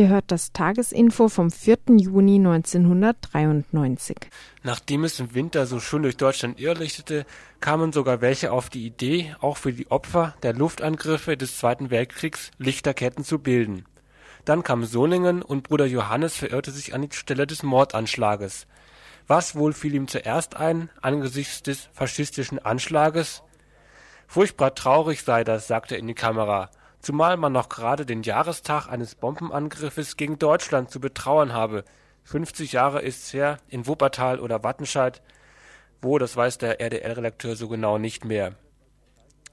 Ihr hört das Tagesinfo vom 4. Juni 1993. Nachdem es im Winter so schön durch Deutschland irrlichtete, kamen sogar welche auf die Idee, auch für die Opfer der Luftangriffe des Zweiten Weltkriegs Lichterketten zu bilden. Dann kam Solingen und Bruder Johannes verirrte sich an die Stelle des Mordanschlages. Was wohl fiel ihm zuerst ein, angesichts des faschistischen Anschlages? Furchtbar traurig sei das, sagte er in die Kamera zumal man noch gerade den Jahrestag eines Bombenangriffes gegen Deutschland zu betrauern habe. 50 Jahre ist's her, in Wuppertal oder Wattenscheid. Wo, das weiß der RDL-Redakteur so genau nicht mehr.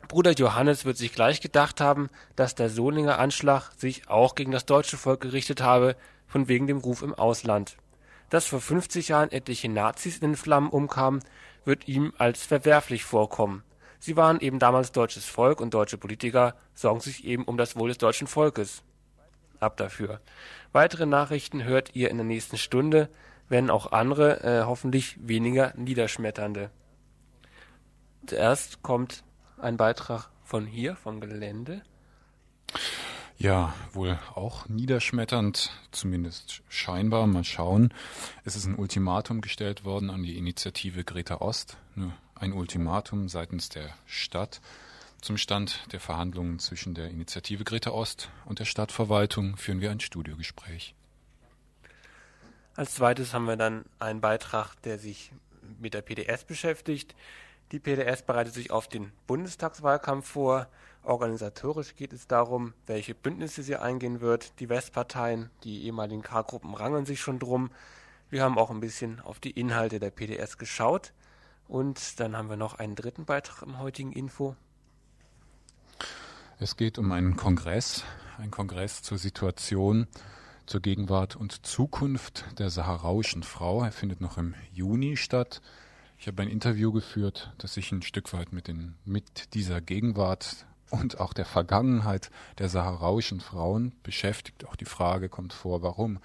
Bruder Johannes wird sich gleich gedacht haben, dass der Solinger Anschlag sich auch gegen das deutsche Volk gerichtet habe, von wegen dem Ruf im Ausland. Dass vor 50 Jahren etliche Nazis in den Flammen umkamen, wird ihm als verwerflich vorkommen. Sie waren eben damals deutsches Volk und deutsche Politiker sorgen sich eben um das Wohl des deutschen Volkes. Ab dafür. Weitere Nachrichten hört ihr in der nächsten Stunde, wenn auch andere, äh, hoffentlich weniger niederschmetternde. Zuerst kommt ein Beitrag von hier, vom Gelände. Ja, wohl auch niederschmetternd, zumindest scheinbar. Mal schauen. Es ist ein Ultimatum gestellt worden an die Initiative Greta Ost, eine ein Ultimatum seitens der Stadt zum Stand der Verhandlungen zwischen der Initiative Greta Ost und der Stadtverwaltung führen wir ein Studiogespräch. Als zweites haben wir dann einen Beitrag, der sich mit der PDS beschäftigt. Die PDS bereitet sich auf den Bundestagswahlkampf vor. Organisatorisch geht es darum, welche Bündnisse sie eingehen wird. Die Westparteien, die ehemaligen K-Gruppen rangeln sich schon drum. Wir haben auch ein bisschen auf die Inhalte der PDS geschaut. Und dann haben wir noch einen dritten Beitrag im heutigen Info. Es geht um einen Kongress, ein Kongress zur Situation, zur Gegenwart und Zukunft der saharauischen Frau. Er findet noch im Juni statt. Ich habe ein Interview geführt, das sich ein Stück weit mit, den, mit dieser Gegenwart und auch der Vergangenheit der saharauischen Frauen beschäftigt. Auch die Frage kommt vor, warum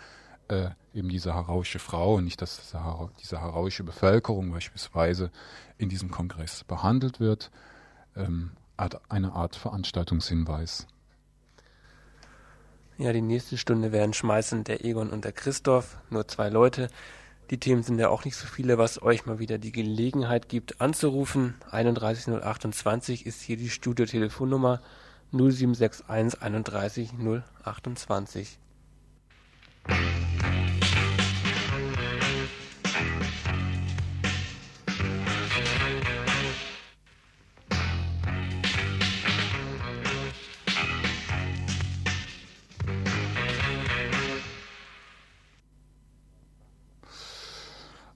äh, eben die saharauische Frau und nicht das Sahara, die saharauische Bevölkerung beispielsweise in diesem Kongress behandelt wird. Ähm, eine Art Veranstaltungshinweis. Ja, die nächste Stunde werden schmeißen der Egon und der Christoph, nur zwei Leute. Die Themen sind ja auch nicht so viele, was euch mal wieder die Gelegenheit gibt anzurufen. 31028 ist hier die Studiotelefonnummer 0761 31 028.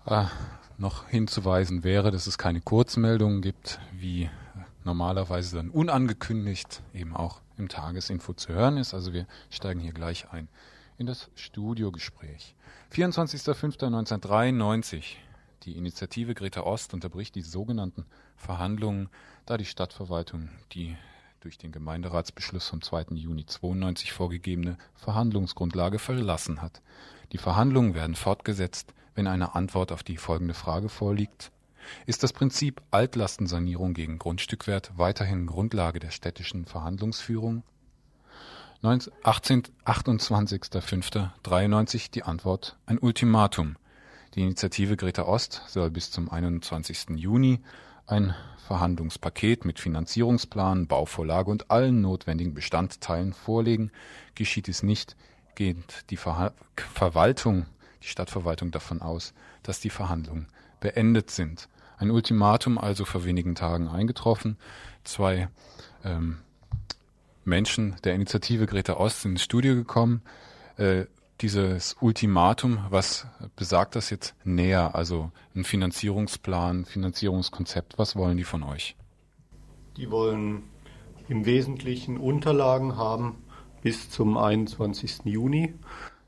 Ah, noch hinzuweisen wäre, dass es keine Kurzmeldungen gibt, wie normalerweise dann unangekündigt eben auch im Tagesinfo zu hören ist. Also wir steigen hier gleich ein in das Studiogespräch. 24.05.1993. Die Initiative Greta Ost unterbricht die sogenannten Verhandlungen, da die Stadtverwaltung die durch den Gemeinderatsbeschluss vom 2. Juni 92 vorgegebene Verhandlungsgrundlage verlassen hat. Die Verhandlungen werden fortgesetzt, wenn eine Antwort auf die folgende Frage vorliegt. Ist das Prinzip Altlastensanierung gegen Grundstückwert weiterhin Grundlage der städtischen Verhandlungsführung? 28.05.93 die Antwort ein Ultimatum. Die Initiative Greta Ost soll bis zum 21. Juni ein Verhandlungspaket mit Finanzierungsplan, Bauvorlage und allen notwendigen Bestandteilen vorlegen. Geschieht es nicht, geht die Ver Verwaltung, die Stadtverwaltung davon aus, dass die Verhandlungen beendet sind. Ein Ultimatum also vor wenigen Tagen eingetroffen. Zwei ähm, Menschen der Initiative Greta Ost ins Studio gekommen. Äh, dieses Ultimatum, was besagt das jetzt näher? Also ein Finanzierungsplan, Finanzierungskonzept, was wollen die von euch? Die wollen im Wesentlichen Unterlagen haben bis zum 21. Juni.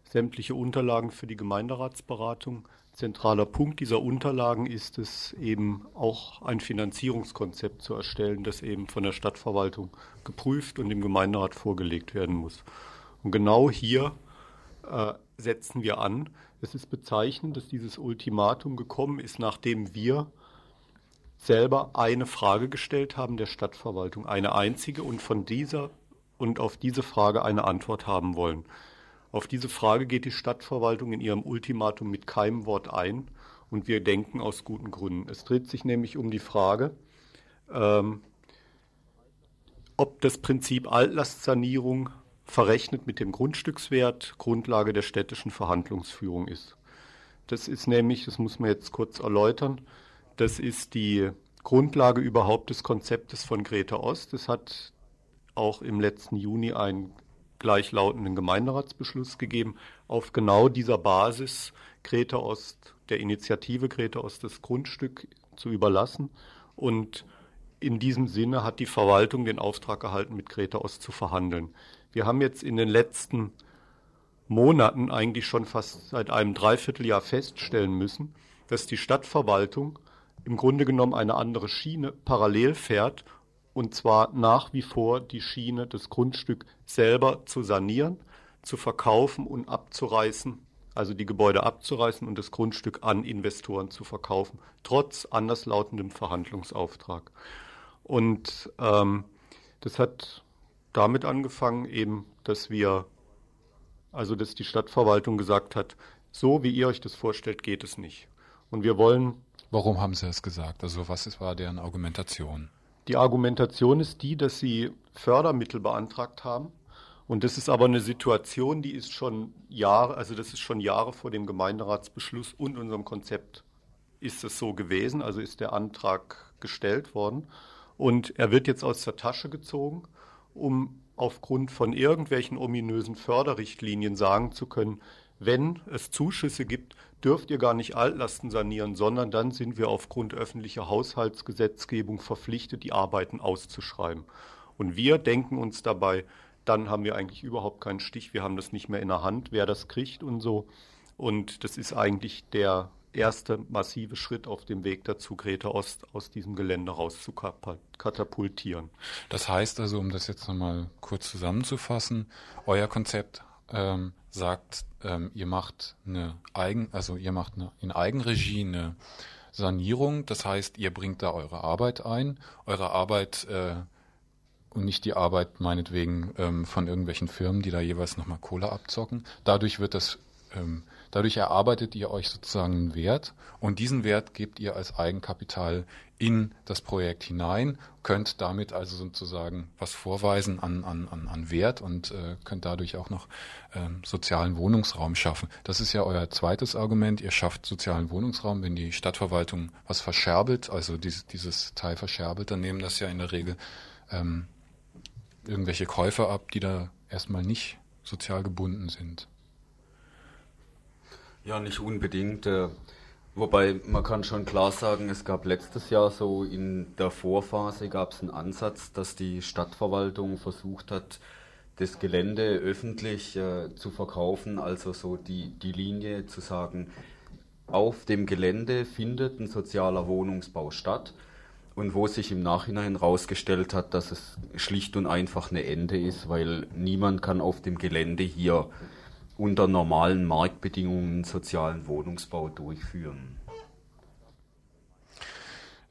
Sämtliche Unterlagen für die Gemeinderatsberatung zentraler Punkt dieser Unterlagen ist es eben auch ein Finanzierungskonzept zu erstellen, das eben von der Stadtverwaltung geprüft und dem Gemeinderat vorgelegt werden muss. Und genau hier äh, setzen wir an. Es ist bezeichnend, dass dieses Ultimatum gekommen ist, nachdem wir selber eine Frage gestellt haben der Stadtverwaltung, eine einzige und von dieser und auf diese Frage eine Antwort haben wollen. Auf diese Frage geht die Stadtverwaltung in ihrem Ultimatum mit keinem Wort ein und wir denken aus guten Gründen. Es dreht sich nämlich um die Frage, ähm, ob das Prinzip Altlastsanierung verrechnet mit dem Grundstückswert Grundlage der städtischen Verhandlungsführung ist. Das ist nämlich, das muss man jetzt kurz erläutern, das ist die Grundlage überhaupt des Konzeptes von Greta Ost. Es hat auch im letzten Juni ein gleichlautenden Gemeinderatsbeschluss gegeben, auf genau dieser Basis Greta Ost, der Initiative Greta Ost das Grundstück zu überlassen. Und in diesem Sinne hat die Verwaltung den Auftrag erhalten, mit Greta Ost zu verhandeln. Wir haben jetzt in den letzten Monaten eigentlich schon fast seit einem Dreivierteljahr feststellen müssen, dass die Stadtverwaltung im Grunde genommen eine andere Schiene parallel fährt und zwar nach wie vor die Schiene, das Grundstück selber zu sanieren, zu verkaufen und abzureißen, also die Gebäude abzureißen und das Grundstück an Investoren zu verkaufen, trotz anderslautendem Verhandlungsauftrag. Und ähm, das hat damit angefangen, eben, dass wir, also dass die Stadtverwaltung gesagt hat, so wie ihr euch das vorstellt, geht es nicht. Und wir wollen. Warum haben Sie das gesagt? Also was war deren Argumentation? Die Argumentation ist die, dass sie Fördermittel beantragt haben. Und das ist aber eine Situation, die ist schon Jahre, also das ist schon Jahre vor dem Gemeinderatsbeschluss und unserem Konzept ist es so gewesen, also ist der Antrag gestellt worden. Und er wird jetzt aus der Tasche gezogen, um aufgrund von irgendwelchen ominösen Förderrichtlinien sagen zu können, wenn es Zuschüsse gibt, dürft ihr gar nicht Altlasten sanieren, sondern dann sind wir aufgrund öffentlicher Haushaltsgesetzgebung verpflichtet, die Arbeiten auszuschreiben. Und wir denken uns dabei, dann haben wir eigentlich überhaupt keinen Stich, wir haben das nicht mehr in der Hand, wer das kriegt und so. Und das ist eigentlich der erste massive Schritt auf dem Weg dazu, Greta Ost aus diesem Gelände rauszukatapultieren. Das heißt also, um das jetzt nochmal kurz zusammenzufassen, euer Konzept ähm, sagt, ähm, ihr macht eine Eigen, also ihr macht eine, in Eigenregie eine Sanierung. Das heißt, ihr bringt da eure Arbeit ein, eure Arbeit äh, und nicht die Arbeit meinetwegen ähm, von irgendwelchen Firmen, die da jeweils nochmal Kohle abzocken. Dadurch wird das ähm, Dadurch erarbeitet ihr euch sozusagen einen Wert und diesen Wert gebt ihr als Eigenkapital in das Projekt hinein, könnt damit also sozusagen was vorweisen an, an, an Wert und äh, könnt dadurch auch noch ähm, sozialen Wohnungsraum schaffen. Das ist ja euer zweites Argument. Ihr schafft sozialen Wohnungsraum, wenn die Stadtverwaltung was verscherbelt, also dieses, dieses Teil verscherbelt, dann nehmen das ja in der Regel ähm, irgendwelche Käufer ab, die da erstmal nicht sozial gebunden sind. Ja, nicht unbedingt. Äh, wobei man kann schon klar sagen, es gab letztes Jahr so in der Vorphase gab es einen Ansatz, dass die Stadtverwaltung versucht hat, das Gelände öffentlich äh, zu verkaufen, also so die, die Linie zu sagen, auf dem Gelände findet ein sozialer Wohnungsbau statt und wo sich im Nachhinein herausgestellt hat, dass es schlicht und einfach eine Ende ist, weil niemand kann auf dem Gelände hier unter normalen Marktbedingungen sozialen Wohnungsbau durchführen.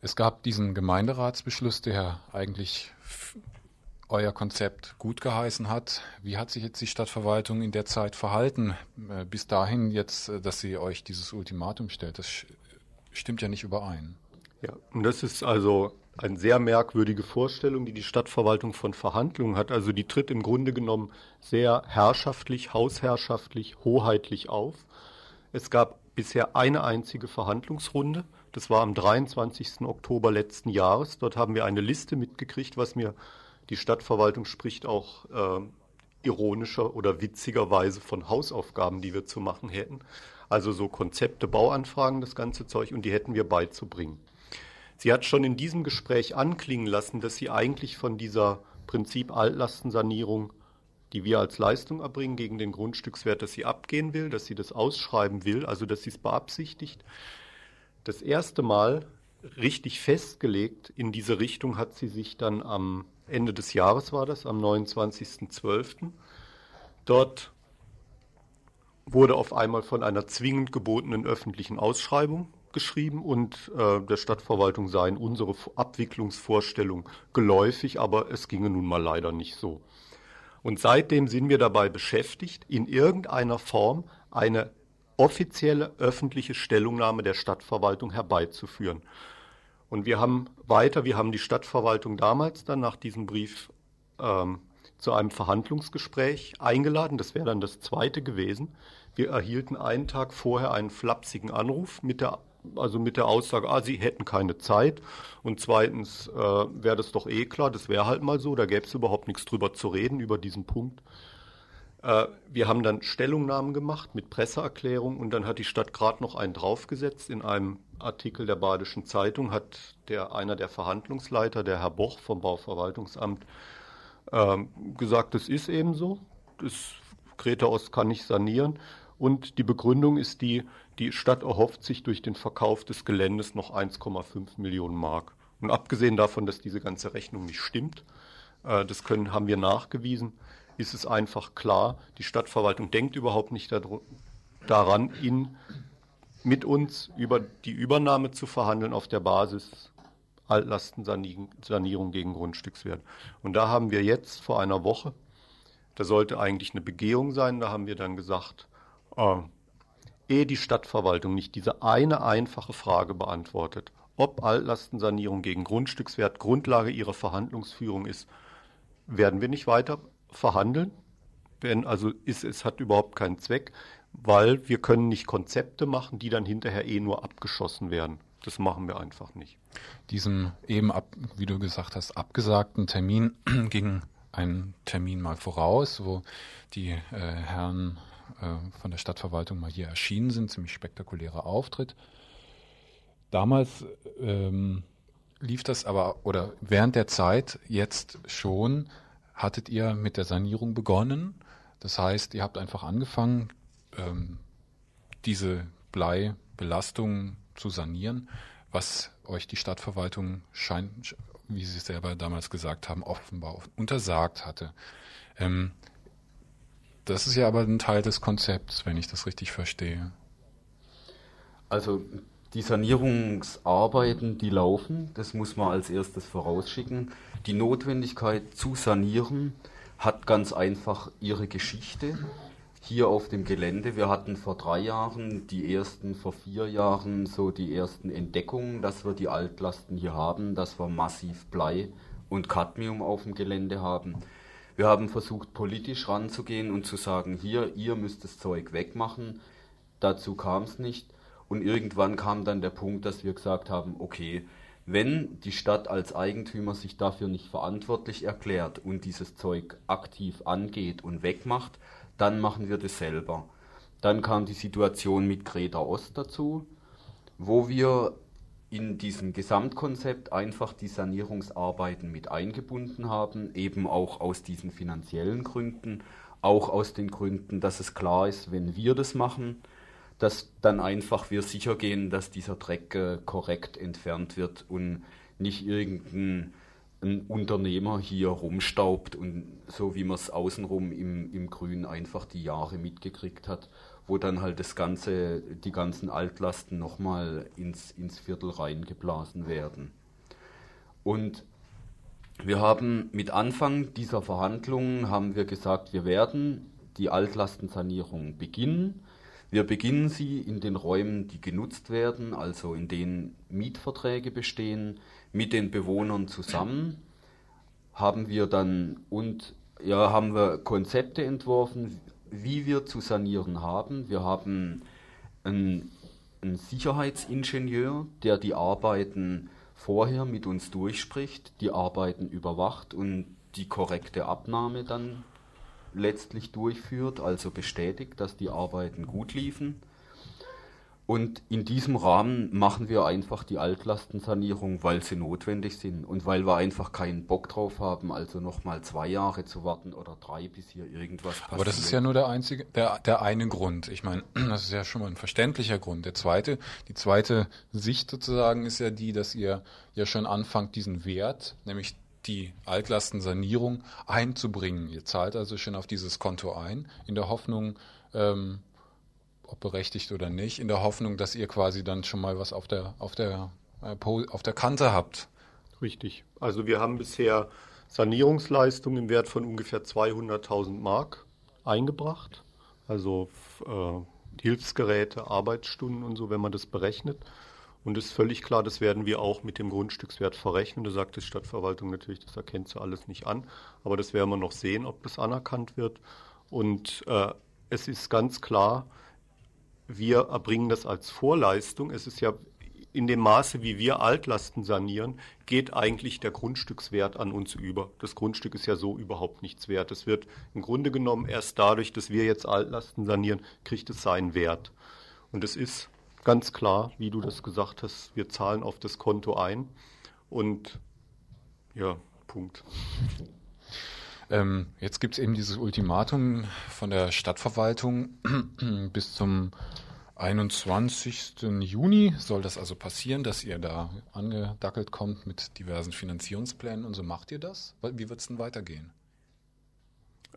Es gab diesen Gemeinderatsbeschluss, der eigentlich euer Konzept gut geheißen hat. Wie hat sich jetzt die Stadtverwaltung in der Zeit verhalten? Äh, bis dahin jetzt, äh, dass sie euch dieses Ultimatum stellt. Das stimmt ja nicht überein. Ja, und das ist also eine sehr merkwürdige Vorstellung, die die Stadtverwaltung von Verhandlungen hat. Also die tritt im Grunde genommen sehr herrschaftlich, hausherrschaftlich, hoheitlich auf. Es gab bisher eine einzige Verhandlungsrunde. Das war am 23. Oktober letzten Jahres. Dort haben wir eine Liste mitgekriegt, was mir die Stadtverwaltung spricht auch äh, ironischer oder witzigerweise von Hausaufgaben, die wir zu machen hätten. Also so Konzepte, Bauanfragen, das ganze Zeug und die hätten wir beizubringen. Sie hat schon in diesem Gespräch anklingen lassen, dass sie eigentlich von dieser Prinzip Altlastensanierung die wir als Leistung erbringen gegen den Grundstückswert, dass sie abgehen will, dass sie das ausschreiben will, also dass sie es beabsichtigt. Das erste Mal richtig festgelegt in diese Richtung hat sie sich dann am Ende des Jahres war das, am 29.12. Dort wurde auf einmal von einer zwingend gebotenen öffentlichen Ausschreibung geschrieben und äh, der Stadtverwaltung seien unsere Abwicklungsvorstellungen geläufig, aber es ginge nun mal leider nicht so. Und seitdem sind wir dabei beschäftigt, in irgendeiner Form eine offizielle öffentliche Stellungnahme der Stadtverwaltung herbeizuführen. Und wir haben weiter, wir haben die Stadtverwaltung damals dann nach diesem Brief ähm, zu einem Verhandlungsgespräch eingeladen. Das wäre dann das zweite gewesen. Wir erhielten einen Tag vorher einen flapsigen Anruf mit der, also mit der Aussage, ah, sie hätten keine Zeit. Und zweitens äh, wäre das doch eh klar, das wäre halt mal so, da gäbe es überhaupt nichts drüber zu reden über diesen Punkt. Äh, wir haben dann Stellungnahmen gemacht mit Presseerklärung und dann hat die Stadt gerade noch einen draufgesetzt. In einem Artikel der Badischen Zeitung hat der, einer der Verhandlungsleiter, der Herr Boch vom Bauverwaltungsamt, ähm, gesagt, das ist eben so. Das Greta Ost kann nicht sanieren. Und die Begründung ist die, die Stadt erhofft sich durch den Verkauf des Geländes noch 1,5 Millionen Mark. Und abgesehen davon, dass diese ganze Rechnung nicht stimmt, äh, das können, haben wir nachgewiesen, ist es einfach klar, die Stadtverwaltung denkt überhaupt nicht daran, in, mit uns über die Übernahme zu verhandeln auf der Basis Altlastensanierung gegen Grundstückswert. Und da haben wir jetzt vor einer Woche, da sollte eigentlich eine Begehung sein, da haben wir dann gesagt, äh, ehe die Stadtverwaltung nicht diese eine einfache Frage beantwortet, ob Altlastensanierung gegen Grundstückswert Grundlage ihrer Verhandlungsführung ist, werden wir nicht weiter verhandeln. Denn also ist, es hat überhaupt keinen Zweck, weil wir können nicht Konzepte machen, die dann hinterher eh nur abgeschossen werden. Das machen wir einfach nicht. Diesem eben, ab, wie du gesagt hast, abgesagten Termin ging ein Termin mal voraus, wo die äh, Herren äh, von der Stadtverwaltung mal hier erschienen sind. Ziemlich spektakulärer Auftritt. Damals ähm, lief das aber, oder während der Zeit jetzt schon, hattet ihr mit der Sanierung begonnen. Das heißt, ihr habt einfach angefangen, ähm, diese Bleibelastung zu sanieren, was euch die Stadtverwaltung scheint, wie Sie es selber damals gesagt haben, offenbar untersagt hatte. Ähm, das ist ja aber ein Teil des Konzepts, wenn ich das richtig verstehe. Also die Sanierungsarbeiten, die laufen, das muss man als erstes vorausschicken. Die Notwendigkeit zu sanieren hat ganz einfach ihre Geschichte hier auf dem Gelände. Wir hatten vor drei Jahren die ersten, vor vier Jahren so die ersten Entdeckungen, dass wir die Altlasten hier haben, dass wir massiv Blei und Cadmium auf dem Gelände haben. Wir haben versucht, politisch ranzugehen und zu sagen, hier, ihr müsst das Zeug wegmachen. Dazu kam es nicht. Und irgendwann kam dann der Punkt, dass wir gesagt haben, okay, wenn die Stadt als Eigentümer sich dafür nicht verantwortlich erklärt und dieses Zeug aktiv angeht und wegmacht, dann machen wir das selber. Dann kam die Situation mit Greta Ost dazu, wo wir in diesem Gesamtkonzept einfach die Sanierungsarbeiten mit eingebunden haben, eben auch aus diesen finanziellen Gründen, auch aus den Gründen, dass es klar ist, wenn wir das machen, dass dann einfach wir sicher gehen, dass dieser Dreck äh, korrekt entfernt wird und nicht irgendein ein Unternehmer hier rumstaubt und so wie man es außenrum im, im Grün einfach die Jahre mitgekriegt hat, wo dann halt das ganze, die ganzen Altlasten nochmal ins, ins Viertel reingeblasen werden. Und wir haben mit Anfang dieser Verhandlungen haben wir gesagt, wir werden die Altlastensanierung beginnen. Wir beginnen sie in den Räumen, die genutzt werden, also in denen Mietverträge bestehen mit den Bewohnern zusammen haben wir dann und ja, haben wir Konzepte entworfen, wie wir zu sanieren haben. Wir haben einen, einen Sicherheitsingenieur, der die Arbeiten vorher mit uns durchspricht, die Arbeiten überwacht und die korrekte Abnahme dann letztlich durchführt, also bestätigt, dass die Arbeiten gut liefen. Und in diesem Rahmen machen wir einfach die Altlastensanierung, weil sie notwendig sind und weil wir einfach keinen Bock drauf haben, also nochmal zwei Jahre zu warten oder drei, bis hier irgendwas passiert. Aber das ist ja nur der einzige, der, der eine Grund. Ich meine, das ist ja schon mal ein verständlicher Grund. Der zweite, die zweite Sicht sozusagen ist ja die, dass ihr ja schon anfangt, diesen Wert, nämlich die Altlastensanierung einzubringen. Ihr zahlt also schon auf dieses Konto ein, in der Hoffnung, ähm, ob berechtigt oder nicht, in der Hoffnung, dass ihr quasi dann schon mal was auf der, auf der, äh, auf der Kante habt. Richtig. Also wir haben bisher Sanierungsleistungen im Wert von ungefähr 200.000 Mark eingebracht. Also äh, Hilfsgeräte, Arbeitsstunden und so, wenn man das berechnet. Und es ist völlig klar, das werden wir auch mit dem Grundstückswert verrechnen. Da sagt die Stadtverwaltung natürlich, das erkennt sie alles nicht an. Aber das werden wir noch sehen, ob das anerkannt wird. Und äh, es ist ganz klar, wir erbringen das als Vorleistung. Es ist ja in dem Maße, wie wir Altlasten sanieren, geht eigentlich der Grundstückswert an uns über. Das Grundstück ist ja so überhaupt nichts wert. Es wird im Grunde genommen erst dadurch, dass wir jetzt Altlasten sanieren, kriegt es seinen Wert. Und es ist ganz klar, wie du das gesagt hast, wir zahlen auf das Konto ein. Und ja, Punkt. Ähm, jetzt gibt es eben dieses Ultimatum von der Stadtverwaltung bis zum 21. Juni soll das also passieren, dass ihr da angedackelt kommt mit diversen Finanzierungsplänen und so macht ihr das? Wie wird es denn weitergehen?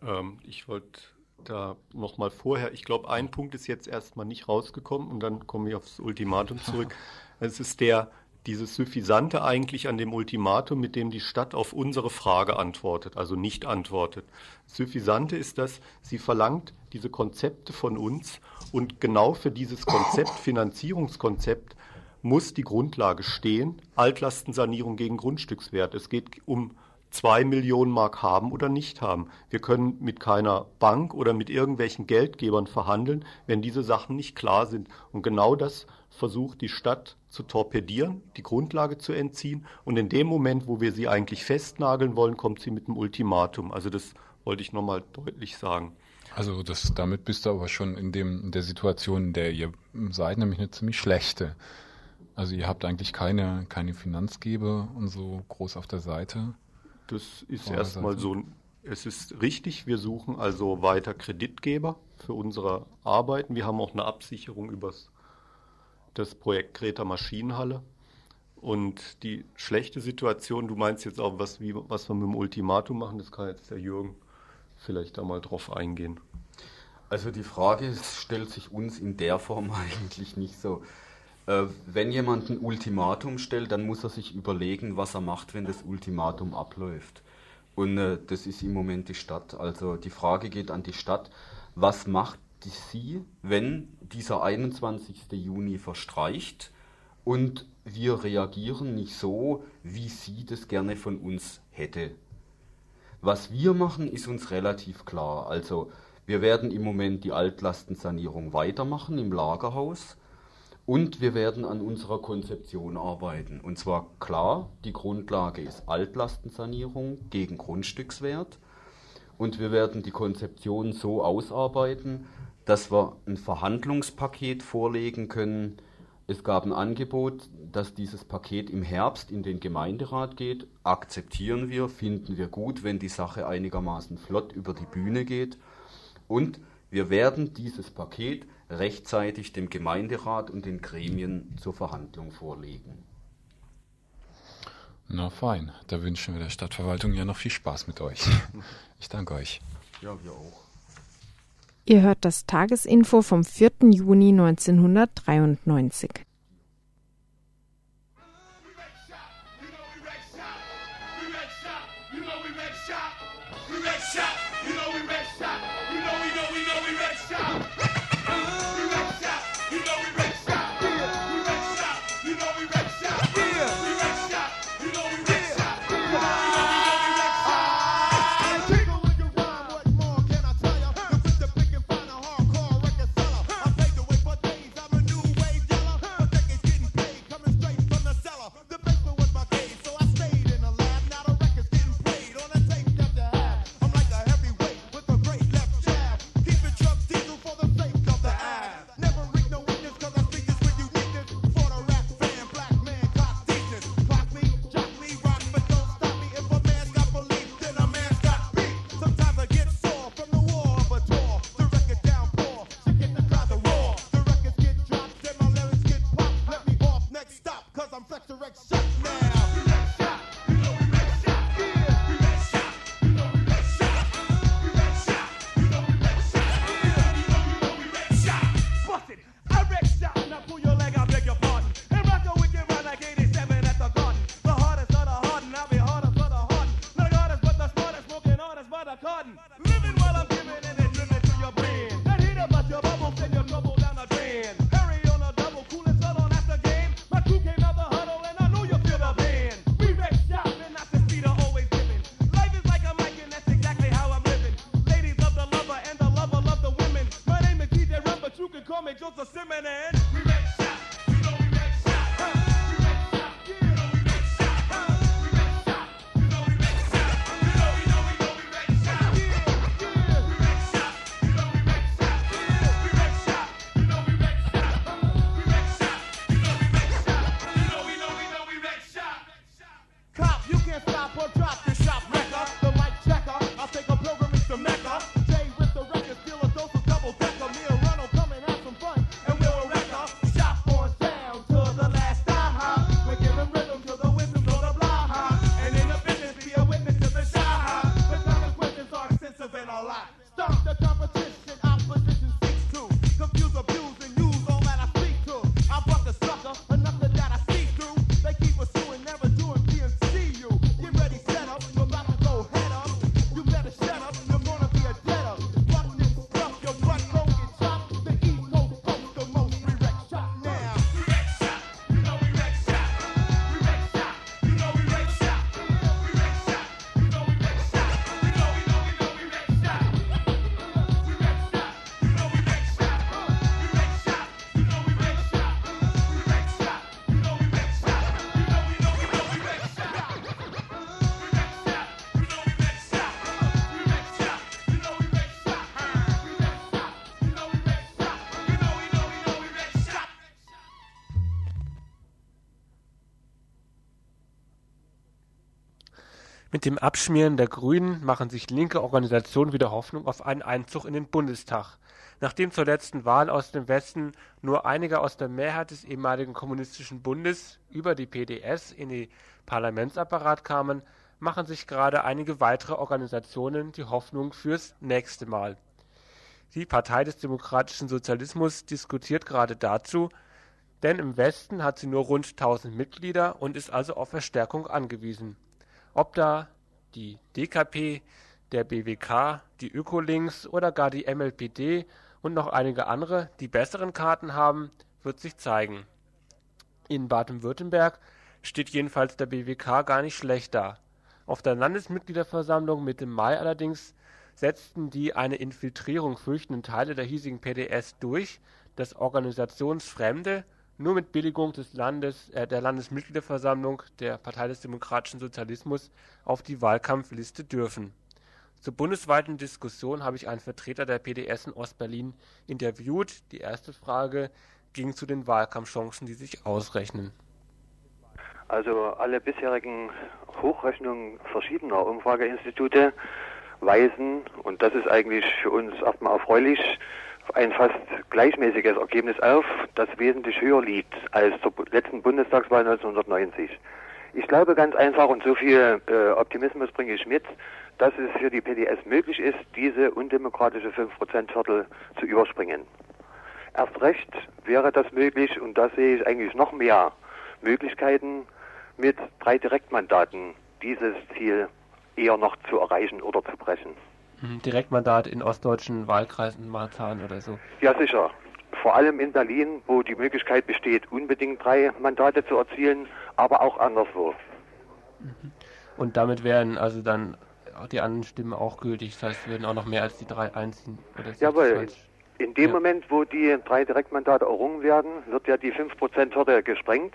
Ähm, ich wollte da nochmal vorher, ich glaube, ein Punkt ist jetzt erstmal nicht rausgekommen und dann komme ich aufs Ultimatum zurück. Es ist der dieses Suffisante eigentlich an dem Ultimatum, mit dem die Stadt auf unsere Frage antwortet, also nicht antwortet. Suffisante ist das, sie verlangt diese Konzepte von uns und genau für dieses Konzept, Finanzierungskonzept, muss die Grundlage stehen, Altlastensanierung gegen Grundstückswert. Es geht um zwei Millionen Mark haben oder nicht haben. Wir können mit keiner Bank oder mit irgendwelchen Geldgebern verhandeln, wenn diese Sachen nicht klar sind. Und genau das versucht die Stadt zu torpedieren, die Grundlage zu entziehen. Und in dem Moment, wo wir sie eigentlich festnageln wollen, kommt sie mit einem Ultimatum. Also das wollte ich nochmal deutlich sagen. Also das, damit bist du aber schon in, dem, in der Situation, in der ihr seid, nämlich eine ziemlich schlechte. Also ihr habt eigentlich keine, keine Finanzgeber und so groß auf der Seite. Das ist erstmal so. Es ist richtig, wir suchen also weiter Kreditgeber für unsere Arbeiten. Wir haben auch eine Absicherung über das Projekt Greta Maschinenhalle. Und die schlechte Situation, du meinst jetzt auch, was, wie, was wir mit dem Ultimatum machen, das kann jetzt der Jürgen vielleicht da mal drauf eingehen. Also die Frage stellt sich uns in der Form eigentlich nicht so. Äh, wenn jemand ein Ultimatum stellt, dann muss er sich überlegen, was er macht, wenn das Ultimatum abläuft. Und äh, das ist im Moment die Stadt. Also die Frage geht an die Stadt, was macht sie, wenn dieser 21. Juni verstreicht und wir reagieren nicht so, wie sie das gerne von uns hätte. Was wir machen, ist uns relativ klar. Also wir werden im Moment die Altlastensanierung weitermachen im Lagerhaus und wir werden an unserer Konzeption arbeiten. Und zwar klar, die Grundlage ist Altlastensanierung gegen Grundstückswert. Und wir werden die Konzeption so ausarbeiten, dass wir ein Verhandlungspaket vorlegen können. Es gab ein Angebot, dass dieses Paket im Herbst in den Gemeinderat geht. Akzeptieren wir, finden wir gut, wenn die Sache einigermaßen flott über die Bühne geht. Und wir werden dieses Paket rechtzeitig dem Gemeinderat und den Gremien zur Verhandlung vorlegen. Na fein, da wünschen wir der Stadtverwaltung ja noch viel Spaß mit euch. Ich danke euch. Ja, wir auch. Ihr hört das Tagesinfo vom 4. Juni 1993. Mit dem Abschmieren der Grünen machen sich linke Organisationen wieder Hoffnung auf einen Einzug in den Bundestag. Nachdem zur letzten Wahl aus dem Westen nur einige aus der Mehrheit des ehemaligen Kommunistischen Bundes über die PDS in den Parlamentsapparat kamen, machen sich gerade einige weitere Organisationen die Hoffnung fürs nächste Mal. Die Partei des demokratischen Sozialismus diskutiert gerade dazu, denn im Westen hat sie nur rund 1000 Mitglieder und ist also auf Verstärkung angewiesen ob da die DKP, der BWK, die Ökolinks oder gar die MLPD und noch einige andere die besseren Karten haben, wird sich zeigen. In Baden-Württemberg steht jedenfalls der BWK gar nicht schlecht da. Auf der Landesmitgliederversammlung Mitte Mai allerdings setzten die eine Infiltrierung fürchtenden Teile der hiesigen PDS durch, dass organisationsfremde nur mit Billigung des Landes, äh, der Landesmitgliederversammlung der Partei des Demokratischen Sozialismus auf die Wahlkampfliste dürfen. Zur bundesweiten Diskussion habe ich einen Vertreter der PDS in Ostberlin interviewt. Die erste Frage ging zu den Wahlkampfchancen, die sich ausrechnen. Also alle bisherigen Hochrechnungen verschiedener Umfrageinstitute weisen, und das ist eigentlich für uns erstmal erfreulich, ein fast gleichmäßiges Ergebnis auf, das wesentlich höher liegt als zur letzten Bundestagswahl 1990. Ich glaube ganz einfach, und so viel äh, Optimismus bringe ich mit, dass es für die PDS möglich ist, diese undemokratische 5%-Viertel zu überspringen. Erst recht wäre das möglich, und da sehe ich eigentlich noch mehr Möglichkeiten, mit drei Direktmandaten dieses Ziel eher noch zu erreichen oder zu brechen. Mhm, Direktmandat in ostdeutschen Wahlkreisen, Marzahn oder so. Ja, sicher. Vor allem in Berlin, wo die Möglichkeit besteht, unbedingt drei Mandate zu erzielen, aber auch anderswo. Mhm. Und damit wären also dann die anderen Stimmen auch gültig. Das heißt, würden auch noch mehr als die drei einziehen. Jawohl. In dem ja. Moment, wo die drei Direktmandate errungen werden, wird ja die 5%-Hürde gesprengt.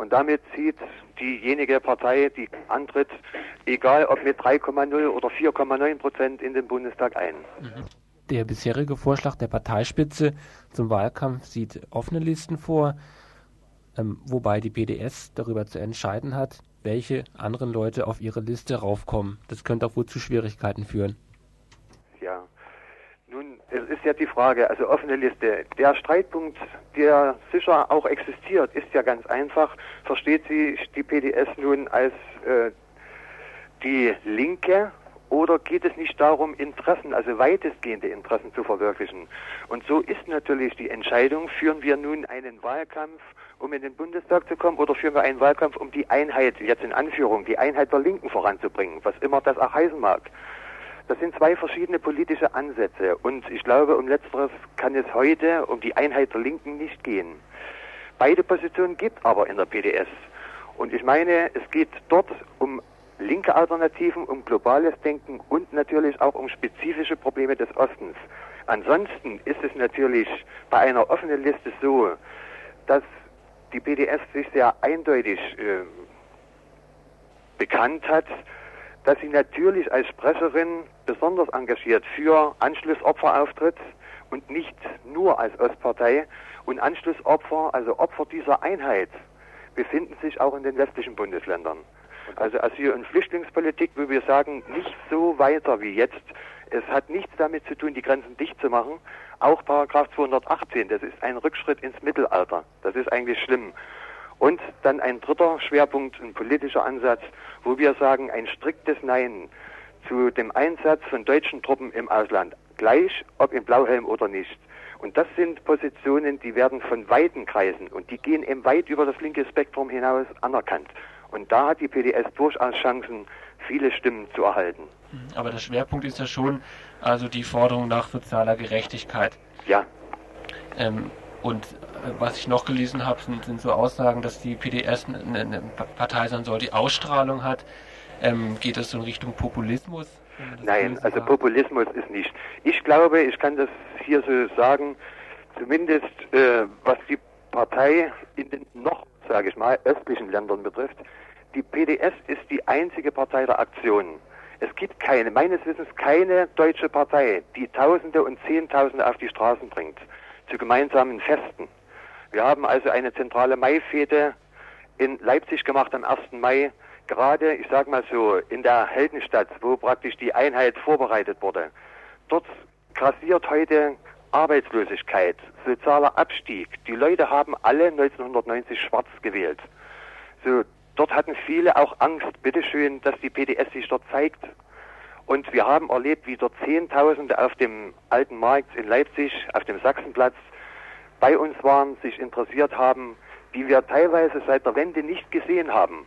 Und damit zieht diejenige Partei, die antritt, egal ob mit 3,0 oder 4,9 Prozent in den Bundestag ein. Der bisherige Vorschlag der Parteispitze zum Wahlkampf sieht offene Listen vor, ähm, wobei die PDS darüber zu entscheiden hat, welche anderen Leute auf ihre Liste raufkommen. Das könnte auch wohl zu Schwierigkeiten führen. Ja, es ist ja die Frage, also offene Liste. Der Streitpunkt, der sicher auch existiert, ist ja ganz einfach. Versteht sie die PDS nun als äh, die Linke oder geht es nicht darum, Interessen, also weitestgehende Interessen zu verwirklichen? Und so ist natürlich die Entscheidung, führen wir nun einen Wahlkampf, um in den Bundestag zu kommen, oder führen wir einen Wahlkampf, um die Einheit, jetzt in Anführung, die Einheit der Linken voranzubringen, was immer das auch heißen mag. Das sind zwei verschiedene politische Ansätze und ich glaube, um letzteres kann es heute um die Einheit der Linken nicht gehen. Beide Positionen gibt aber in der PDS. Und ich meine, es geht dort um linke Alternativen, um globales Denken und natürlich auch um spezifische Probleme des Ostens. Ansonsten ist es natürlich bei einer offenen Liste so, dass die PDS sich sehr eindeutig äh, bekannt hat, dass sie natürlich als Sprecherin besonders engagiert für Anschlussopfer auftritt und nicht nur als Ostpartei. Und Anschlussopfer, also Opfer dieser Einheit, befinden sich auch in den westlichen Bundesländern. Also Asyl- und Flüchtlingspolitik, wo wir sagen, nicht so weiter wie jetzt. Es hat nichts damit zu tun, die Grenzen dicht zu machen. Auch Paragraph 218, das ist ein Rückschritt ins Mittelalter. Das ist eigentlich schlimm. Und dann ein dritter Schwerpunkt, ein politischer Ansatz, wo wir sagen, ein striktes Nein zu dem Einsatz von deutschen Truppen im Ausland, gleich ob im Blauhelm oder nicht. Und das sind Positionen, die werden von weiten Kreisen und die gehen eben weit über das linke Spektrum hinaus anerkannt. Und da hat die PDS durchaus Chancen, viele Stimmen zu erhalten. Aber der Schwerpunkt ist ja schon also die Forderung nach sozialer Gerechtigkeit. Ja. Ähm, und äh, was ich noch gelesen habe, sind, sind, so Aussagen, dass die PDS eine, eine, Partei sein soll, die Ausstrahlung hat. Ähm, geht das so in Richtung Populismus? Nein, also Populismus ist nicht. Ich glaube, ich kann das hier so sagen, zumindest äh, was die Partei in den noch sage ich mal, östlichen Ländern betrifft, die PDS ist die einzige Partei der Aktion. Es gibt keine, meines Wissens keine deutsche Partei, die Tausende und Zehntausende auf die Straßen bringt, zu gemeinsamen Festen. Wir haben also eine zentrale Maifete in Leipzig gemacht am 1. Mai, gerade, ich sage mal so, in der Heldenstadt, wo praktisch die Einheit vorbereitet wurde. Dort grassiert heute Arbeitslosigkeit, sozialer Abstieg. Die Leute haben alle 1990 schwarz gewählt. So, dort hatten viele auch Angst, bitteschön, dass die PDS sich dort zeigt. Und wir haben erlebt, wie dort Zehntausende auf dem alten Markt in Leipzig, auf dem Sachsenplatz, bei uns waren, sich interessiert haben, die wir teilweise seit der Wende nicht gesehen haben.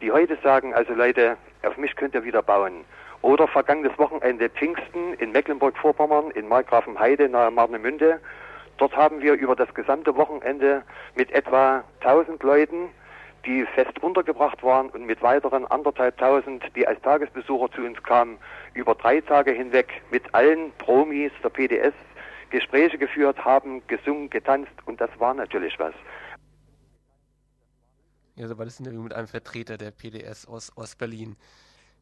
Die heute sagen, also Leute, auf mich könnt ihr wieder bauen. Oder vergangenes Wochenende Pfingsten in Mecklenburg-Vorpommern, in Markgrafenheide nahe Marnemünde. Dort haben wir über das gesamte Wochenende mit etwa 1000 Leuten, die fest untergebracht waren und mit weiteren anderthalb tausend, die als Tagesbesucher zu uns kamen, über drei Tage hinweg mit allen Promis der PDS Gespräche geführt haben, gesungen, getanzt und das war natürlich was. Ja, so war das Interview mit einem Vertreter der PDS aus Ostberlin.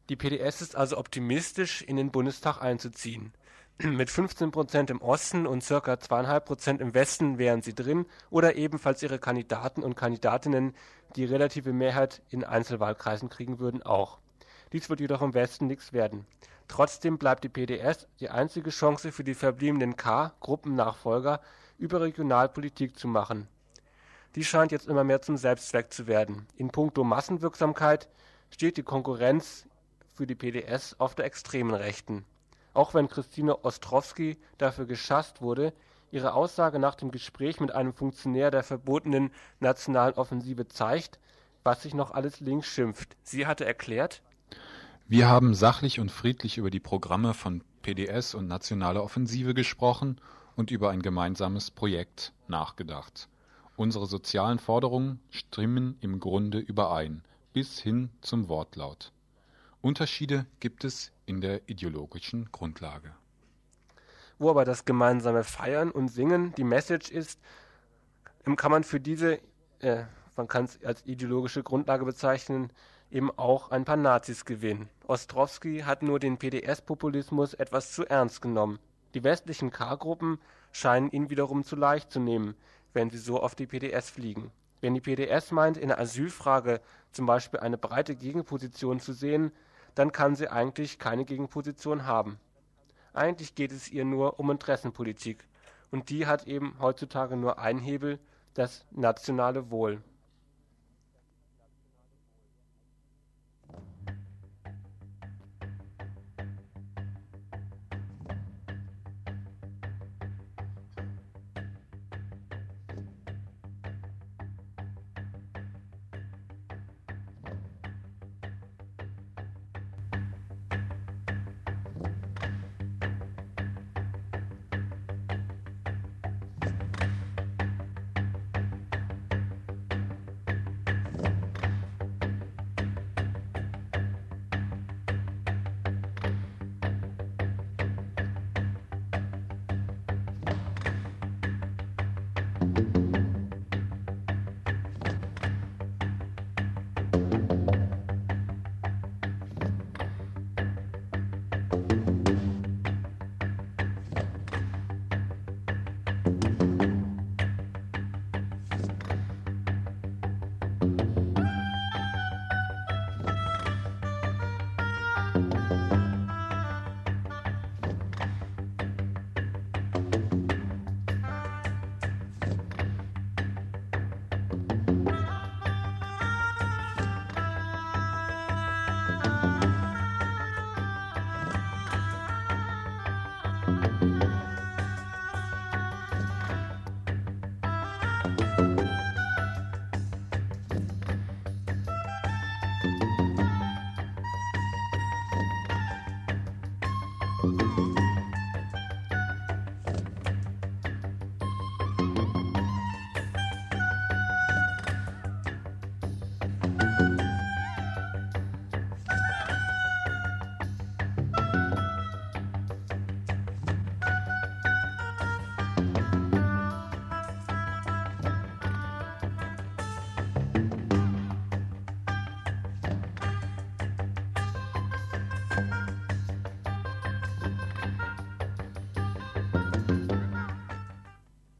Die PDS ist also optimistisch, in den Bundestag einzuziehen. Mit 15 Prozent im Osten und circa zweieinhalb Prozent im Westen wären sie drin oder ebenfalls ihre Kandidaten und Kandidatinnen, die relative Mehrheit in Einzelwahlkreisen kriegen würden, auch. Dies wird jedoch im Westen nichts werden. Trotzdem bleibt die PDS die einzige Chance für die verbliebenen K-Gruppennachfolger, über Regionalpolitik zu machen. Die scheint jetzt immer mehr zum Selbstzweck zu werden. In puncto Massenwirksamkeit steht die Konkurrenz für die PDS auf der extremen Rechten. Auch wenn Christine Ostrowski dafür geschasst wurde, ihre Aussage nach dem Gespräch mit einem Funktionär der verbotenen Nationalen Offensive zeigt, was sich noch alles links schimpft. Sie hatte erklärt, wir haben sachlich und friedlich über die Programme von PDS und Nationale Offensive gesprochen und über ein gemeinsames Projekt nachgedacht. Unsere sozialen Forderungen stimmen im Grunde überein, bis hin zum Wortlaut. Unterschiede gibt es in der ideologischen Grundlage. Wo aber das gemeinsame Feiern und Singen die Message ist, kann man für diese, äh, man kann es als ideologische Grundlage bezeichnen, eben auch ein paar Nazis gewinnen. Ostrowski hat nur den PDS-Populismus etwas zu ernst genommen. Die westlichen K-Gruppen scheinen ihn wiederum zu leicht zu nehmen, wenn sie so auf die PDS fliegen. Wenn die PDS meint, in der Asylfrage zum Beispiel eine breite Gegenposition zu sehen, dann kann sie eigentlich keine Gegenposition haben. Eigentlich geht es ihr nur um Interessenpolitik. Und die hat eben heutzutage nur einen Hebel, das nationale Wohl.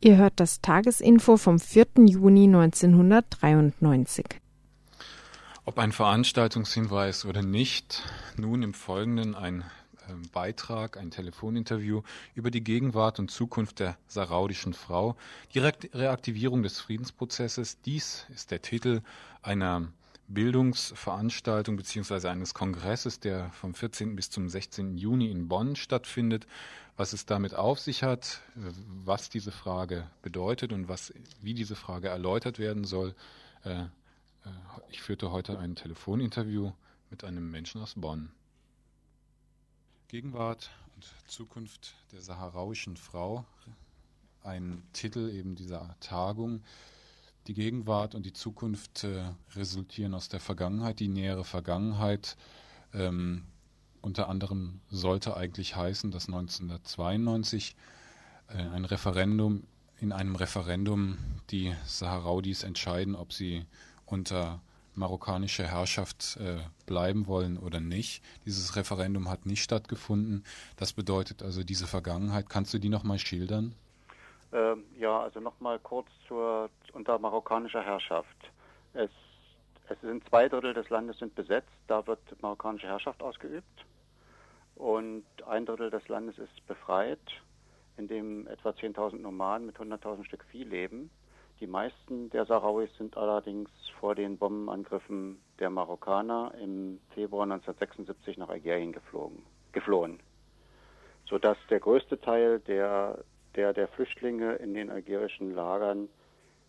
Ihr hört das Tagesinfo vom 4. Juni 1993. Ob ein Veranstaltungshinweis oder nicht, nun im Folgenden ein äh, Beitrag, ein Telefoninterview über die Gegenwart und Zukunft der saraudischen Frau, die Re Reaktivierung des Friedensprozesses. Dies ist der Titel einer Bildungsveranstaltung bzw. eines Kongresses, der vom 14. bis zum 16. Juni in Bonn stattfindet. Was es damit auf sich hat, was diese Frage bedeutet und was, wie diese Frage erläutert werden soll. Äh, äh, ich führte heute ein Telefoninterview mit einem Menschen aus Bonn. Gegenwart und Zukunft der saharauischen Frau, ein Titel eben dieser Tagung. Die Gegenwart und die Zukunft äh, resultieren aus der Vergangenheit. Die nähere Vergangenheit ähm, unter anderem sollte eigentlich heißen, dass 1992 äh, ein Referendum in einem Referendum die Saharaudis entscheiden, ob sie unter marokkanischer Herrschaft äh, bleiben wollen oder nicht. Dieses Referendum hat nicht stattgefunden. Das bedeutet also diese Vergangenheit. Kannst du die nochmal schildern? Ähm, ja, also nochmal kurz zur unter marokkanischer Herrschaft. Es, es sind zwei Drittel des Landes sind besetzt, da wird marokkanische Herrschaft ausgeübt. Und ein Drittel des Landes ist befreit, in dem etwa 10.000 Nomaden mit 100.000 Stück Vieh leben. Die meisten der Sahrauis sind allerdings vor den Bombenangriffen der Marokkaner im Februar 1976 nach Algerien geflogen, geflohen, sodass der größte Teil der der der Flüchtlinge in den algerischen Lagern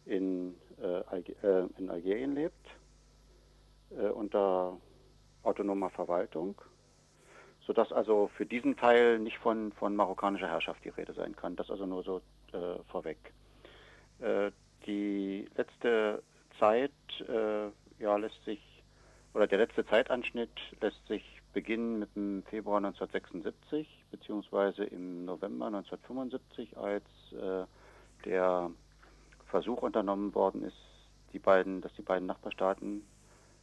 in, äh, äh, in Algerien lebt, äh, unter autonomer Verwaltung, sodass also für diesen Teil nicht von, von marokkanischer Herrschaft die Rede sein kann. Das also nur so äh, vorweg. Äh, die letzte Zeit äh, ja, lässt sich, oder der letzte Zeitanschnitt lässt sich beginnen mit dem Februar 1976 beziehungsweise im November 1975, als äh, der Versuch unternommen worden ist, die beiden, dass die beiden Nachbarstaaten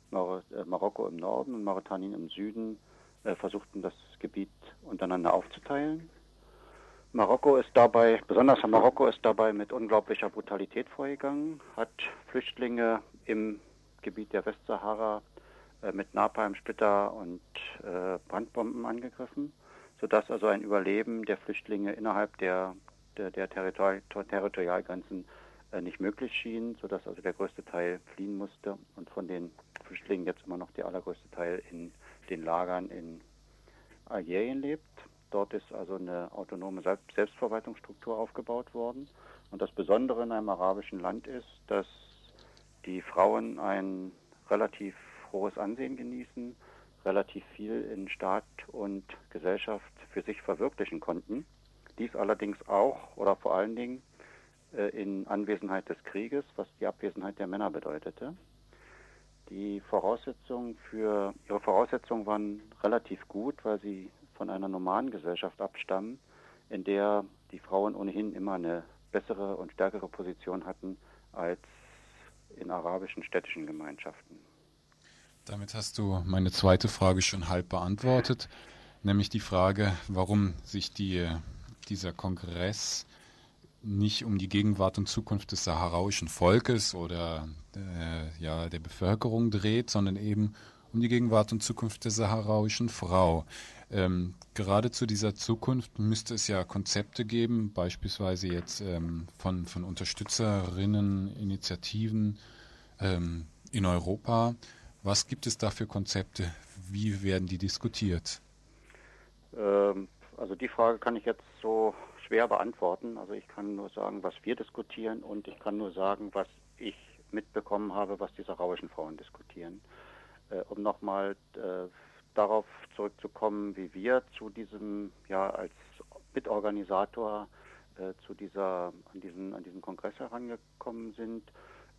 Mar äh, Marokko im Norden und Mauretanien im Süden äh, versuchten, das Gebiet untereinander aufzuteilen. Marokko ist dabei, besonders Marokko ist dabei mit unglaublicher Brutalität vorgegangen, hat Flüchtlinge im Gebiet der Westsahara mit Napalm, Splitter und äh, Brandbomben angegriffen sodass also ein Überleben der Flüchtlinge innerhalb der, der, der Territori Territorialgrenzen äh, nicht möglich schien, sodass also der größte Teil fliehen musste und von den Flüchtlingen jetzt immer noch der allergrößte Teil in den Lagern in Algerien lebt. Dort ist also eine autonome Selbstverwaltungsstruktur aufgebaut worden. Und das Besondere in einem arabischen Land ist, dass die Frauen ein relativ hohes Ansehen genießen, relativ viel in Staat und Gesellschaft für sich verwirklichen konnten. Dies allerdings auch oder vor allen Dingen äh, in Anwesenheit des Krieges, was die Abwesenheit der Männer bedeutete. Die Voraussetzungen für ihre Voraussetzungen waren relativ gut, weil sie von einer normalen Gesellschaft abstammen, in der die Frauen ohnehin immer eine bessere und stärkere Position hatten als in arabischen städtischen Gemeinschaften. Damit hast du meine zweite Frage schon halb beantwortet, nämlich die Frage, warum sich die, dieser Kongress nicht um die Gegenwart und Zukunft des saharauischen Volkes oder äh, ja, der Bevölkerung dreht, sondern eben um die Gegenwart und Zukunft der saharauischen Frau. Ähm, gerade zu dieser Zukunft müsste es ja Konzepte geben, beispielsweise jetzt ähm, von, von Unterstützerinnen, Initiativen ähm, in Europa. Was gibt es da für Konzepte? Wie werden die diskutiert? Ähm, also die Frage kann ich jetzt so schwer beantworten. Also ich kann nur sagen, was wir diskutieren und ich kann nur sagen, was ich mitbekommen habe, was die saarauischen Frauen diskutieren. Äh, um nochmal äh, darauf zurückzukommen, wie wir zu diesem, ja, als Mitorganisator äh, zu dieser, an diesen, an diesen Kongress herangekommen sind,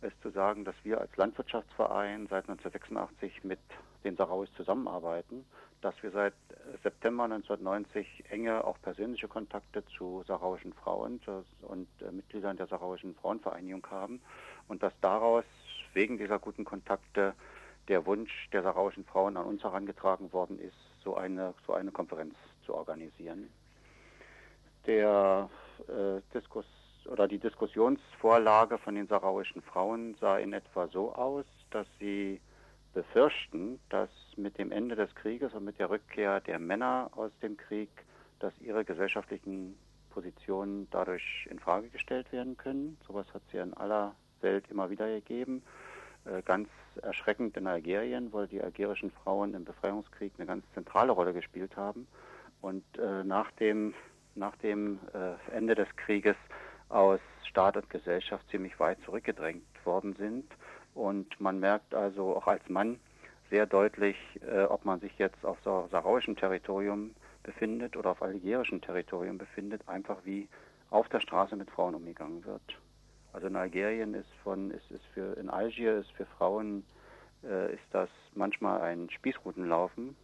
ist zu sagen, dass wir als Landwirtschaftsverein seit 1986 mit den Sarauis zusammenarbeiten dass wir seit September 1990 enge, auch persönliche Kontakte zu sarauischen Frauen und äh, Mitgliedern der sarauischen Frauenvereinigung haben und dass daraus wegen dieser guten Kontakte der Wunsch der sarauischen Frauen an uns herangetragen worden ist, so eine, so eine Konferenz zu organisieren. Der äh, Diskus oder die Diskussionsvorlage von den sarauischen Frauen sah in etwa so aus, dass sie befürchten, dass mit dem Ende des Krieges und mit der Rückkehr der Männer aus dem Krieg, dass ihre gesellschaftlichen Positionen dadurch in Frage gestellt werden können. Sowas hat es ja in aller Welt immer wieder gegeben. Äh, ganz erschreckend in Algerien, weil die algerischen Frauen im Befreiungskrieg eine ganz zentrale Rolle gespielt haben und äh, nach dem, nach dem äh, Ende des Krieges aus Staat und Gesellschaft ziemlich weit zurückgedrängt worden sind und man merkt also auch als Mann sehr deutlich, äh, ob man sich jetzt auf saarauischem Territorium befindet oder auf algerischem Territorium befindet, einfach wie auf der Straße mit Frauen umgegangen wird. Also in Algerien ist von ist, ist für in Algier ist für Frauen äh, ist das manchmal ein Spießrutenlaufen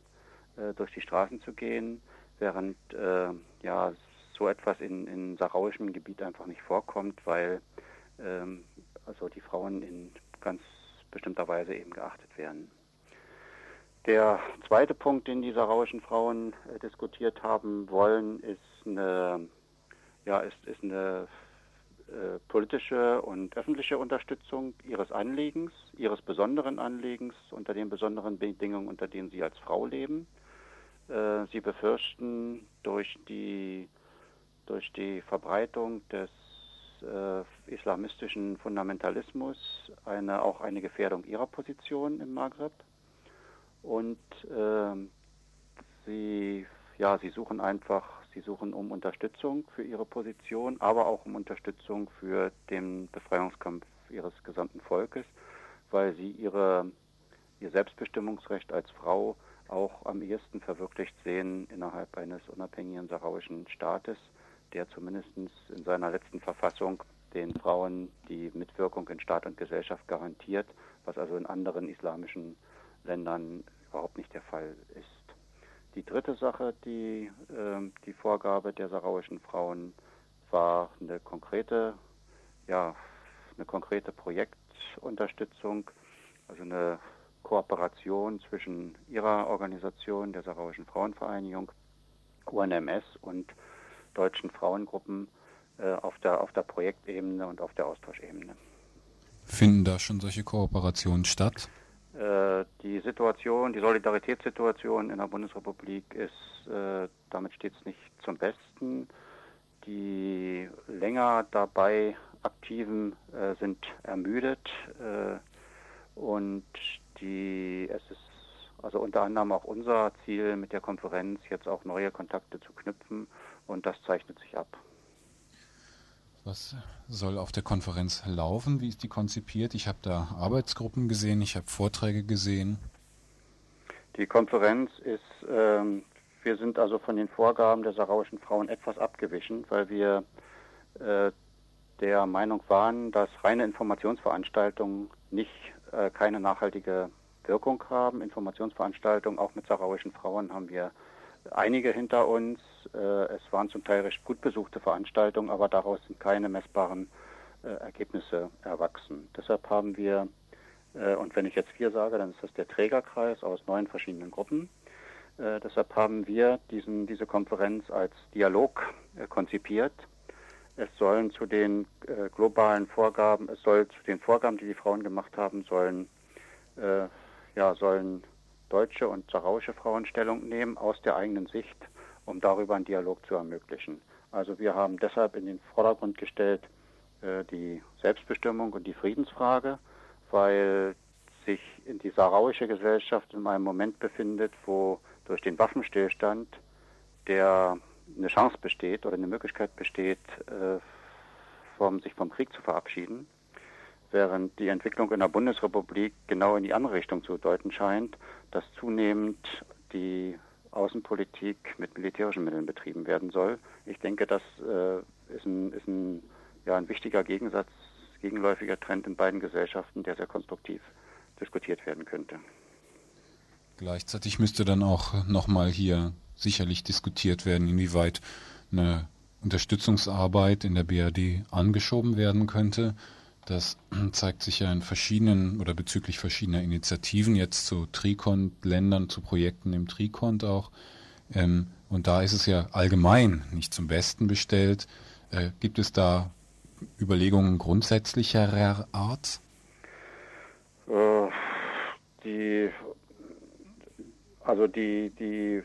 äh, durch die Straßen zu gehen, während äh, ja so etwas in, in saarauischem Gebiet einfach nicht vorkommt, weil ähm, also die Frauen in ganz bestimmter Weise eben geachtet werden. Der zweite Punkt, den die saarauischen Frauen äh, diskutiert haben wollen, ist eine, ja, ist, ist eine äh, politische und öffentliche Unterstützung ihres Anliegens, ihres besonderen Anliegens unter den besonderen Bedingungen, unter denen sie als Frau leben. Äh, sie befürchten durch die, durch die Verbreitung des äh, islamistischen Fundamentalismus eine, auch eine Gefährdung ihrer Position im Maghreb. Und äh, sie, ja, sie suchen einfach, sie suchen um Unterstützung für ihre Position, aber auch um Unterstützung für den Befreiungskampf ihres gesamten Volkes, weil sie ihre, ihr Selbstbestimmungsrecht als Frau auch am ehesten verwirklicht sehen innerhalb eines unabhängigen saarauischen Staates der zumindest in seiner letzten Verfassung den Frauen die Mitwirkung in Staat und Gesellschaft garantiert, was also in anderen islamischen Ländern überhaupt nicht der Fall ist. Die dritte Sache, die, äh, die Vorgabe der saarauischen Frauen war eine konkrete, ja, eine konkrete Projektunterstützung, also eine Kooperation zwischen ihrer Organisation, der Saarauischen Frauenvereinigung, UNMS und deutschen Frauengruppen äh, auf, der, auf der Projektebene und auf der Austauschebene. Finden da schon solche Kooperationen statt? Äh, die Situation, die Solidaritätssituation in der Bundesrepublik ist, äh, damit steht es nicht zum Besten. Die länger dabei Aktiven äh, sind ermüdet äh, und die, es ist also unter anderem auch unser Ziel mit der Konferenz, jetzt auch neue Kontakte zu knüpfen und das zeichnet sich ab. Was soll auf der Konferenz laufen? Wie ist die konzipiert? Ich habe da Arbeitsgruppen gesehen, ich habe Vorträge gesehen. Die Konferenz ist, ähm, wir sind also von den Vorgaben der sarauischen Frauen etwas abgewichen, weil wir äh, der Meinung waren, dass reine Informationsveranstaltungen nicht äh, keine nachhaltige Wirkung haben. Informationsveranstaltungen auch mit sarauischen Frauen haben wir einige hinter uns. Äh, es waren zum Teil recht gut besuchte Veranstaltungen, aber daraus sind keine messbaren äh, Ergebnisse erwachsen. Deshalb haben wir, äh, und wenn ich jetzt wir sage, dann ist das der Trägerkreis aus neun verschiedenen Gruppen. Deshalb haben wir diesen, diese Konferenz als Dialog konzipiert es sollen zu den globalen Vorgaben, es soll zu den Vorgaben, die die Frauen gemacht haben, sollen, ja, sollen deutsche und sarauische Frauen Stellung nehmen aus der eigenen Sicht, um darüber einen Dialog zu ermöglichen. Also wir haben deshalb in den Vordergrund gestellt äh, die Selbstbestimmung und die Friedensfrage, weil sich in die sarauische Gesellschaft in einem Moment befindet, wo durch den Waffenstillstand der eine Chance besteht oder eine Möglichkeit besteht, äh, vom, sich vom Krieg zu verabschieden, während die Entwicklung in der Bundesrepublik genau in die andere Richtung zu deuten scheint, dass zunehmend die Außenpolitik mit militärischen Mitteln betrieben werden soll. Ich denke, das äh, ist, ein, ist ein, ja, ein wichtiger Gegensatz, gegenläufiger Trend in beiden Gesellschaften, der sehr konstruktiv diskutiert werden könnte. Gleichzeitig müsste dann auch nochmal hier sicherlich diskutiert werden, inwieweit eine Unterstützungsarbeit in der BRD angeschoben werden könnte. Das zeigt sich ja in verschiedenen oder bezüglich verschiedener Initiativen, jetzt zu Trikont-Ländern, zu Projekten im Trikont auch. Ähm, und da ist es ja allgemein nicht zum Besten bestellt. Äh, gibt es da Überlegungen grundsätzlicherer Art? Äh, die, also die, die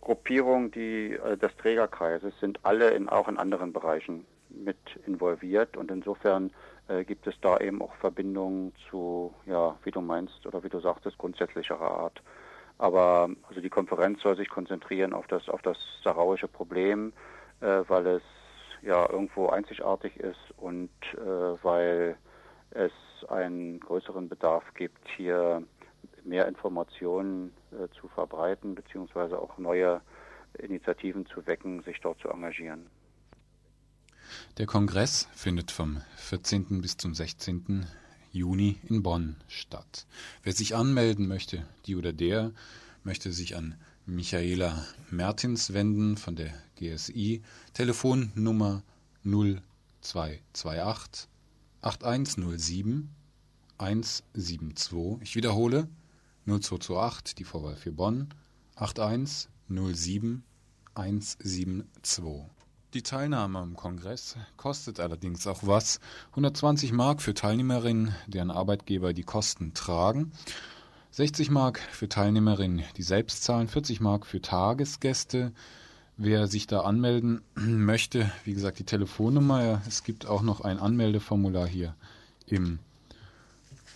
Gruppierungen die, äh, des Trägerkreises sind alle in, auch in anderen Bereichen mit involviert und insofern äh, gibt es da eben auch Verbindungen zu, ja, wie du meinst oder wie du sagtest, grundsätzlicherer Art. Aber also die Konferenz soll sich konzentrieren auf das, auf das sarauische Problem, äh, weil es ja irgendwo einzigartig ist und äh, weil es einen größeren Bedarf gibt, hier mehr Informationen äh, zu verbreiten, beziehungsweise auch neue Initiativen zu wecken, sich dort zu engagieren. Der Kongress findet vom 14. bis zum 16. Juni in Bonn statt. Wer sich anmelden möchte, die oder der, möchte sich an Michaela Mertins wenden von der GSI. Telefonnummer 0228 8107 172. Ich wiederhole 0228, die Vorwahl für Bonn, 8107 172. Die Teilnahme am Kongress kostet allerdings auch was. 120 Mark für Teilnehmerinnen, deren Arbeitgeber die Kosten tragen. 60 Mark für Teilnehmerinnen, die selbst zahlen. 40 Mark für Tagesgäste. Wer sich da anmelden möchte, wie gesagt, die Telefonnummer. Es gibt auch noch ein Anmeldeformular hier im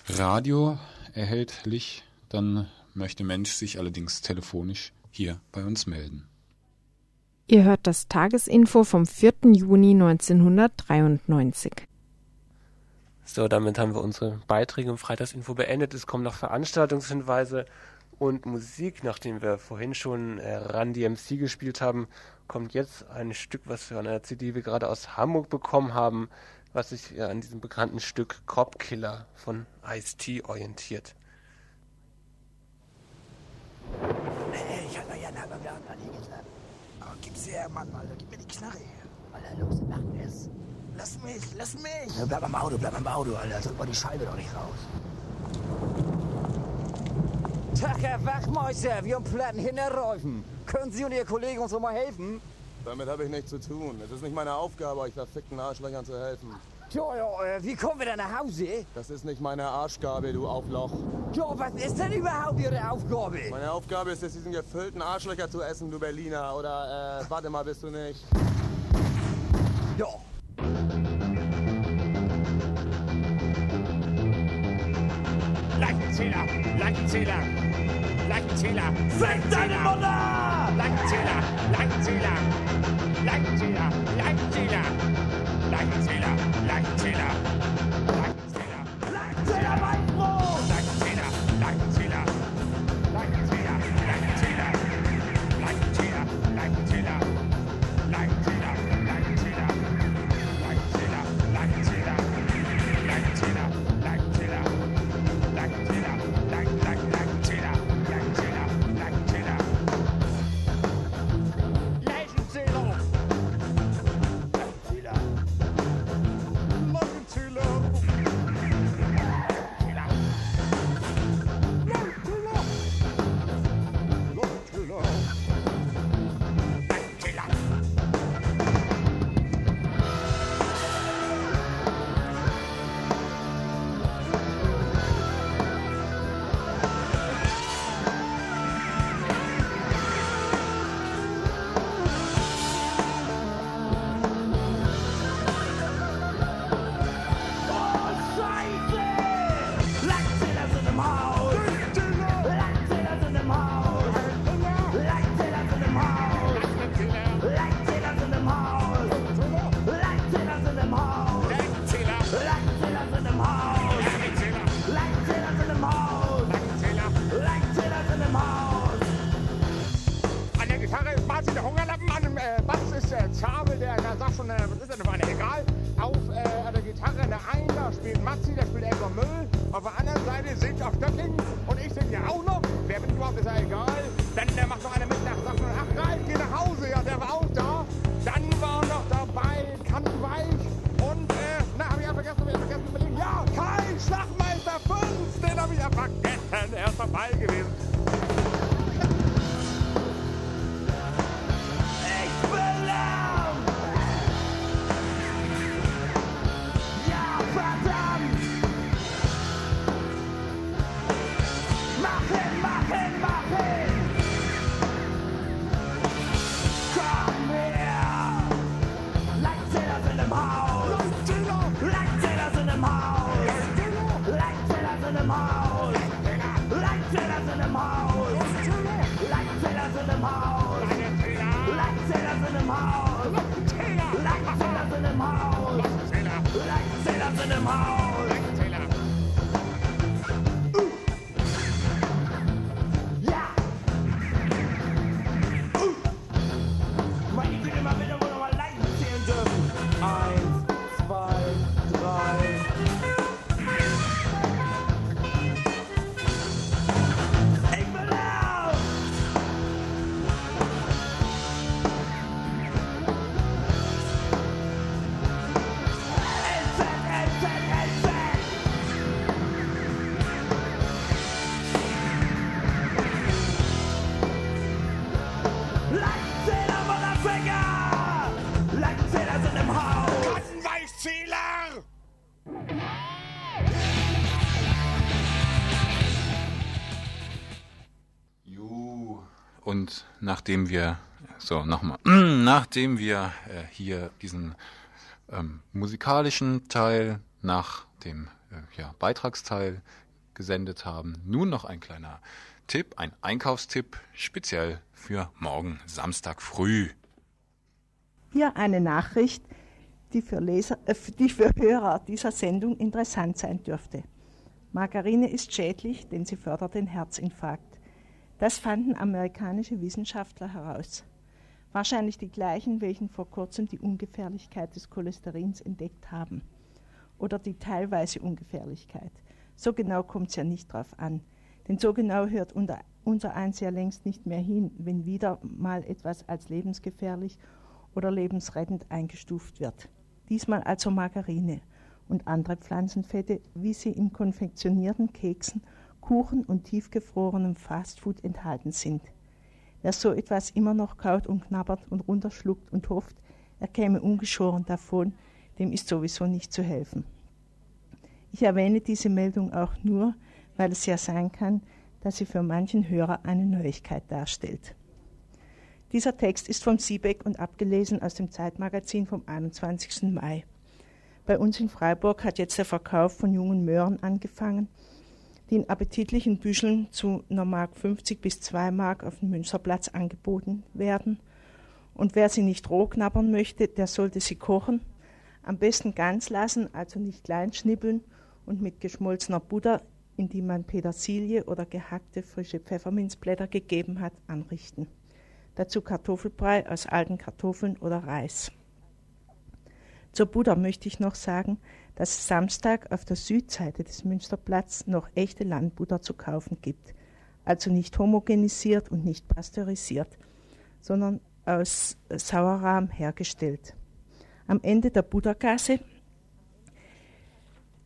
Radio erhältlich dann möchte Mensch sich allerdings telefonisch hier bei uns melden. Ihr hört das Tagesinfo vom 4. Juni 1993. So, damit haben wir unsere Beiträge im Freitagsinfo beendet. Es kommen noch Veranstaltungshinweise und Musik. Nachdem wir vorhin schon äh, Run DMC gespielt haben, kommt jetzt ein Stück, was wir an einer CD wir gerade aus Hamburg bekommen haben, was sich ja an diesem bekannten Stück Cop Killer von Ice-T orientiert. Hey, ich halt mal Jan, halt mal wieder an, hier geht's ab. Oh, gib's her, Mann, Alter, gib mir die Knarre her. Alter, los, mach es. Lass mich, lass mich. Ja, bleib am Auto, bleib am Auto, Alter, drück mal die Scheibe doch nicht raus. Tag, Herr Wachmeister, wir haben Platten hinterräufen. Können Sie und Ihr Kollege uns noch mal helfen? Damit habe ich nichts zu tun. Es ist nicht meine Aufgabe, euch verfickten Arschlöchern zu helfen. Ja, ja, äh, wie kommen wir denn nach Hause? Das ist nicht meine Arschgabe, du Aufloch. Ja, was ist denn überhaupt Ihre Aufgabe? Meine Aufgabe ist es, diesen gefüllten Arschlöcher zu essen, du Berliner. Oder, äh, warte mal, bist du nicht? Ja. Leichenzähler, Leichenzähler, Leichenzähler. Fick deine Mutter! Leichenzähler, Leichenzähler, Leichenzähler, Leichenzähler, schon, äh, was ist denn für eine, egal. Auf äh, der Gitarre der einen, da spielt Matzi, der spielt Elber Müll. Auf der anderen Seite singt auf Stöcking und ich singe ja auch noch. Wer bin ich überhaupt, ist ja egal. Dann der macht noch einer mit nach, sagt schon, ach Ralf, geh nach Hause, ja, der war auch da. Dann war noch dabei Kantenweich und, äh, na, hab ich ja vergessen, hab ich ja vergessen. Ja, Kai, Schlachtmeister 5, den hab ich ja vergessen, er ist dabei gewesen. Und nachdem wir, so nochmal, nachdem wir äh, hier diesen ähm, musikalischen Teil nach dem äh, ja, Beitragsteil gesendet haben, nun noch ein kleiner Tipp, ein Einkaufstipp speziell für morgen Samstag früh. Hier eine Nachricht, die für, Leser, äh, die für Hörer dieser Sendung interessant sein dürfte. Margarine ist schädlich, denn sie fördert den Herzinfarkt. Das fanden amerikanische Wissenschaftler heraus. Wahrscheinlich die gleichen, welchen vor kurzem die Ungefährlichkeit des Cholesterins entdeckt haben. Oder die teilweise Ungefährlichkeit. So genau kommt es ja nicht drauf an. Denn so genau hört unser, unser Eins ja längst nicht mehr hin, wenn wieder mal etwas als lebensgefährlich oder lebensrettend eingestuft wird. Diesmal also Margarine und andere Pflanzenfette, wie sie in konfektionierten Keksen, Kuchen und tiefgefrorenem Fastfood enthalten sind. Wer so etwas immer noch kaut und knabbert und runterschluckt und hofft, er käme ungeschoren davon, dem ist sowieso nicht zu helfen. Ich erwähne diese Meldung auch nur, weil es ja sein kann, dass sie für manchen Hörer eine Neuigkeit darstellt. Dieser Text ist vom Siebeck und abgelesen aus dem Zeitmagazin vom 21. Mai. Bei uns in Freiburg hat jetzt der Verkauf von jungen Möhren angefangen, die in appetitlichen Büscheln zu Mark 50 bis 2 Mark auf dem Münsterplatz angeboten werden. Und wer sie nicht roh knabbern möchte, der sollte sie kochen. Am besten ganz lassen, also nicht klein schnippeln und mit geschmolzener Butter, in die man Petersilie oder gehackte frische Pfefferminzblätter gegeben hat, anrichten. Dazu Kartoffelbrei aus alten Kartoffeln oder Reis. Zur Buddha möchte ich noch sagen, dass es Samstag auf der Südseite des Münsterplatz noch echte Landbutter zu kaufen gibt. Also nicht homogenisiert und nicht pasteurisiert, sondern aus Sauerrahm hergestellt. Am Ende der Buddha-Gasse,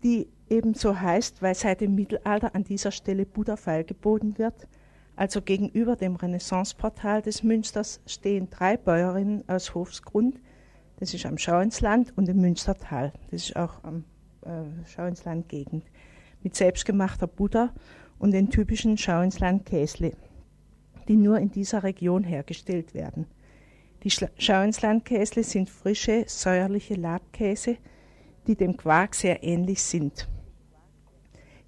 die ebenso heißt, weil seit dem Mittelalter an dieser Stelle Buddha feilgeboten wird, also gegenüber dem Renaissanceportal des Münsters stehen drei Bäuerinnen aus Hofsgrund, das ist am Schauinsland und im Münstertal, das ist auch am äh, Schauinsland-Gegend, mit selbstgemachter Butter und den typischen Schauinsland-Käsle, die nur in dieser Region hergestellt werden. Die Schauinsland-Käsle sind frische, säuerliche Labkäse, die dem Quark sehr ähnlich sind.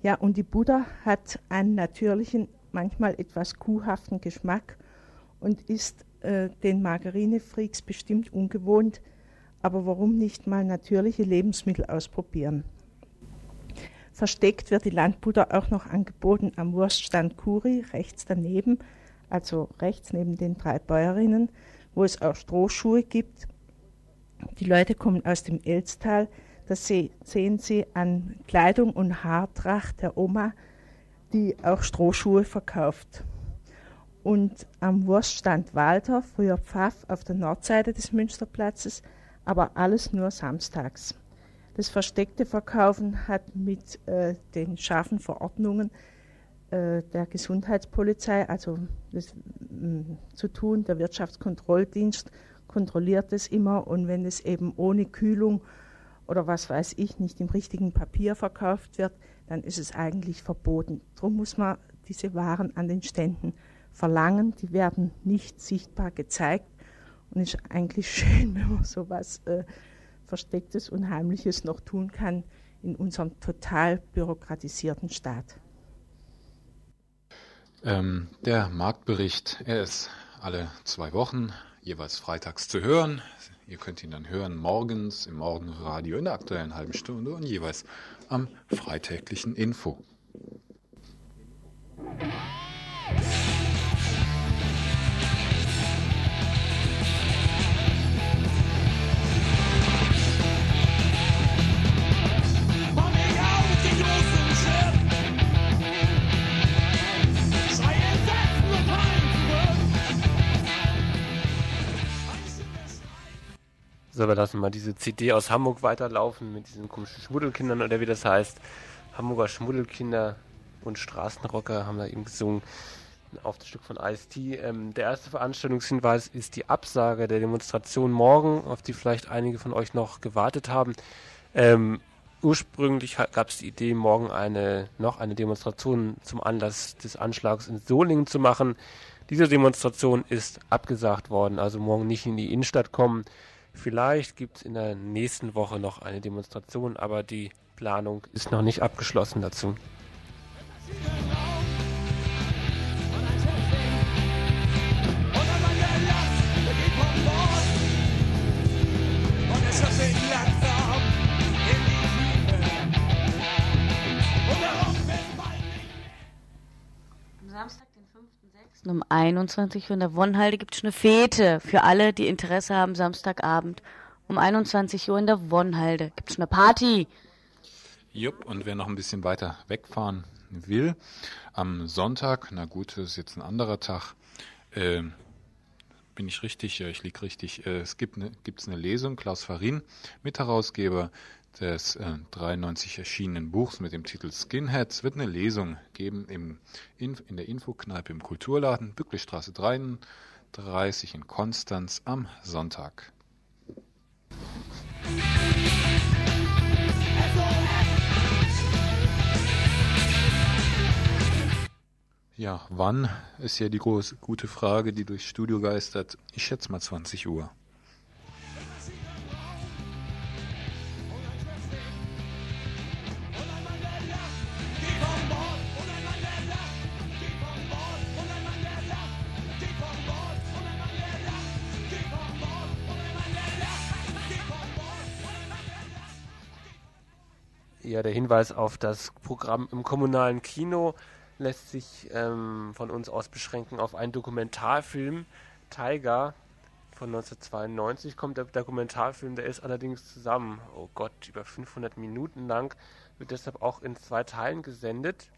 Ja, und die Butter hat einen natürlichen manchmal etwas kuhhaften Geschmack und ist äh, den Margarinefreaks bestimmt ungewohnt, aber warum nicht mal natürliche Lebensmittel ausprobieren? Versteckt wird die Landbutter auch noch angeboten am Wurststand Kuri, rechts daneben, also rechts neben den drei Bäuerinnen, wo es auch Strohschuhe gibt. Die Leute kommen aus dem Elztal, das sehen Sie an Kleidung und Haartracht der Oma, die auch Strohschuhe verkauft. Und am Wurststand Walter, früher Pfaff, auf der Nordseite des Münsterplatzes, aber alles nur samstags. Das versteckte Verkaufen hat mit äh, den scharfen Verordnungen äh, der Gesundheitspolizei, also das, mm, zu tun. Der Wirtschaftskontrolldienst kontrolliert es immer und wenn es eben ohne Kühlung oder was weiß ich nicht im richtigen Papier verkauft wird, dann ist es eigentlich verboten. Darum muss man diese Waren an den Ständen verlangen. Die werden nicht sichtbar gezeigt. Und es ist eigentlich schön, wenn man so etwas äh, Verstecktes und Heimliches noch tun kann in unserem total bürokratisierten Staat. Ähm, der Marktbericht, er ist alle zwei Wochen jeweils freitags zu hören. Ihr könnt ihn dann hören morgens im Morgenradio in der aktuellen halben Stunde und jeweils am freitäglichen Info. So, wir lassen mal diese CD aus Hamburg weiterlaufen mit diesen komischen Schmuddelkindern oder wie das heißt. Hamburger Schmuddelkinder und Straßenrocker haben da eben gesungen auf das Stück von Ice-T. Ähm, der erste Veranstaltungshinweis ist die Absage der Demonstration morgen, auf die vielleicht einige von euch noch gewartet haben. Ähm, ursprünglich gab es die Idee, morgen eine, noch eine Demonstration zum Anlass des Anschlags in Solingen zu machen. Diese Demonstration ist abgesagt worden, also morgen nicht in die Innenstadt kommen. Vielleicht gibt es in der nächsten Woche noch eine Demonstration, aber die Planung ist noch nicht abgeschlossen dazu. Samstag um 21 Uhr in der Wonnhalde gibt es eine Fete für alle, die Interesse haben, Samstagabend. Um 21 Uhr in der Wonnhalde gibt es eine Party. Jupp, und wer noch ein bisschen weiter wegfahren will, am Sonntag, na gut, das ist jetzt ein anderer Tag, äh, bin ich richtig, ja, ich liege richtig, äh, es gibt eine, gibt's eine Lesung, Klaus Farin, Mitherausgeber des äh, 93 erschienenen Buchs mit dem Titel Skinheads wird eine Lesung geben im, in, in der Infokneipe im Kulturladen, Bücklichstraße 33 in Konstanz am Sonntag. Ja, wann ist ja die große gute Frage, die durchs Studio geistert. Ich schätze mal 20 Uhr. Ja, der Hinweis auf das Programm im kommunalen Kino lässt sich ähm, von uns aus beschränken auf einen Dokumentarfilm. Tiger von 1992 kommt der Dokumentarfilm, der ist allerdings zusammen, oh Gott, über 500 Minuten lang, wird deshalb auch in zwei Teilen gesendet.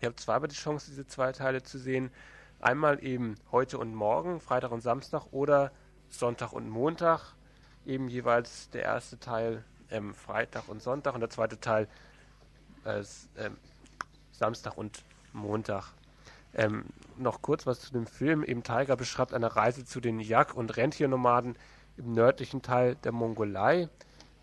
Ihr habt zweimal die Chance, diese zwei Teile zu sehen. Einmal eben heute und morgen, Freitag und Samstag oder Sonntag und Montag. Eben jeweils der erste Teil ähm, Freitag und Sonntag und der zweite Teil äh, ähm, Samstag und Montag. Ähm, noch kurz was zu dem Film. Eben Tiger beschreibt eine Reise zu den Jag- und Rentiernomaden im nördlichen Teil der Mongolei.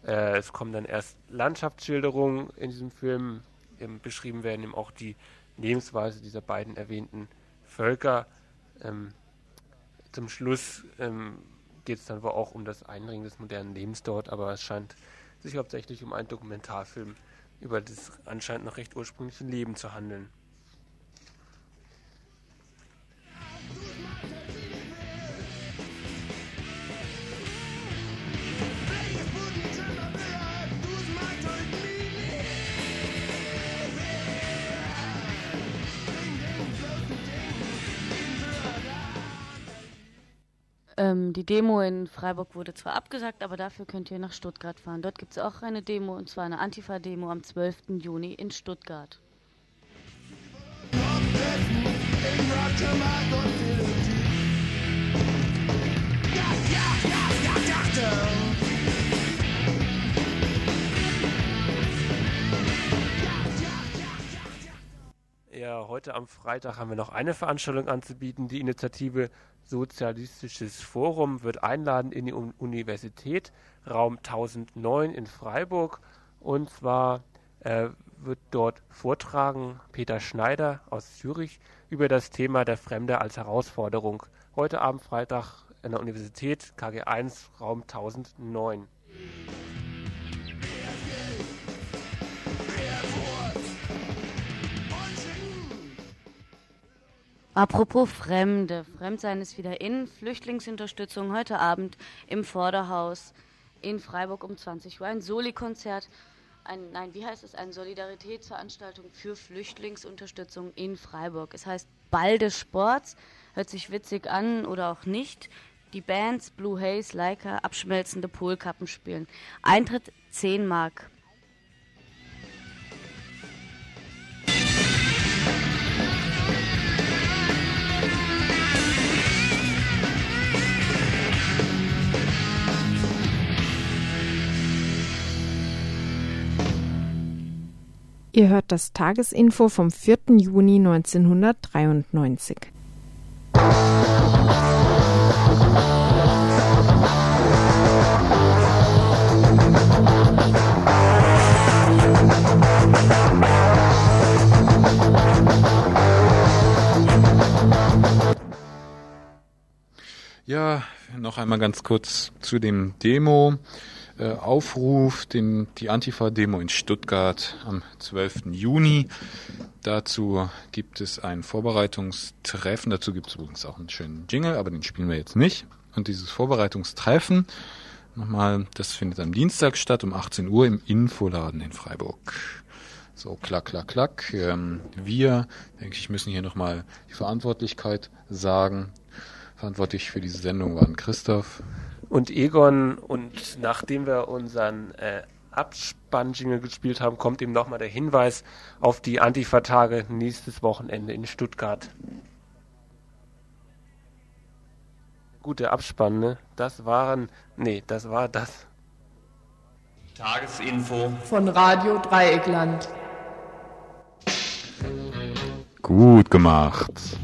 Äh, es kommen dann erst Landschaftsschilderungen in diesem Film. Eben beschrieben werden eben auch die Lebensweise dieser beiden erwähnten Völker. Ähm, zum Schluss ähm, geht es dann wohl auch um das Einringen des modernen Lebens dort, aber es scheint sich hauptsächlich um einen Dokumentarfilm über das anscheinend noch recht ursprüngliche Leben zu handeln. Ähm, die Demo in Freiburg wurde zwar abgesagt, aber dafür könnt ihr nach Stuttgart fahren. Dort gibt es auch eine Demo, und zwar eine Antifa-Demo am 12. Juni in Stuttgart. Ja, heute am Freitag haben wir noch eine Veranstaltung anzubieten. Die Initiative Sozialistisches Forum wird einladen in die Universität, Raum 1009 in Freiburg. Und zwar äh, wird dort vortragen Peter Schneider aus Zürich über das Thema der Fremde als Herausforderung. Heute Abend Freitag in der Universität KG1 Raum 1009. Apropos Fremde. Fremdsein ist wieder in. Flüchtlingsunterstützung heute Abend im Vorderhaus in Freiburg um 20 Uhr. Ein Soli-Konzert. Ein, nein, wie heißt es? Eine Solidaritätsveranstaltung für Flüchtlingsunterstützung in Freiburg. Es heißt Ball des Sports. Hört sich witzig an oder auch nicht. Die Bands Blue Haze, Leica, abschmelzende Polkappen spielen. Eintritt 10 Mark. Ihr hört das Tagesinfo vom 4. Juni 1993. Ja, noch einmal ganz kurz zu dem Demo. Äh, Aufruf, den, die Antifa-Demo in Stuttgart am 12. Juni. Dazu gibt es ein Vorbereitungstreffen. Dazu gibt es übrigens auch einen schönen Jingle, aber den spielen wir jetzt nicht. Und dieses Vorbereitungstreffen, nochmal, das findet am Dienstag statt um 18 Uhr im Infoladen in Freiburg. So, klack, klack, klack. Ähm, wir, denke ich, müssen hier nochmal die Verantwortlichkeit sagen. Verantwortlich für diese Sendung waren Christoph und Egon. Und nachdem wir unseren äh, Abspann-Jingle gespielt haben, kommt eben nochmal der Hinweis auf die Antifa-Tage nächstes Wochenende in Stuttgart. Gut, der Abspann, ne? Das waren, nee, das war das. Tagesinfo von Radio Dreieckland. Gut gemacht.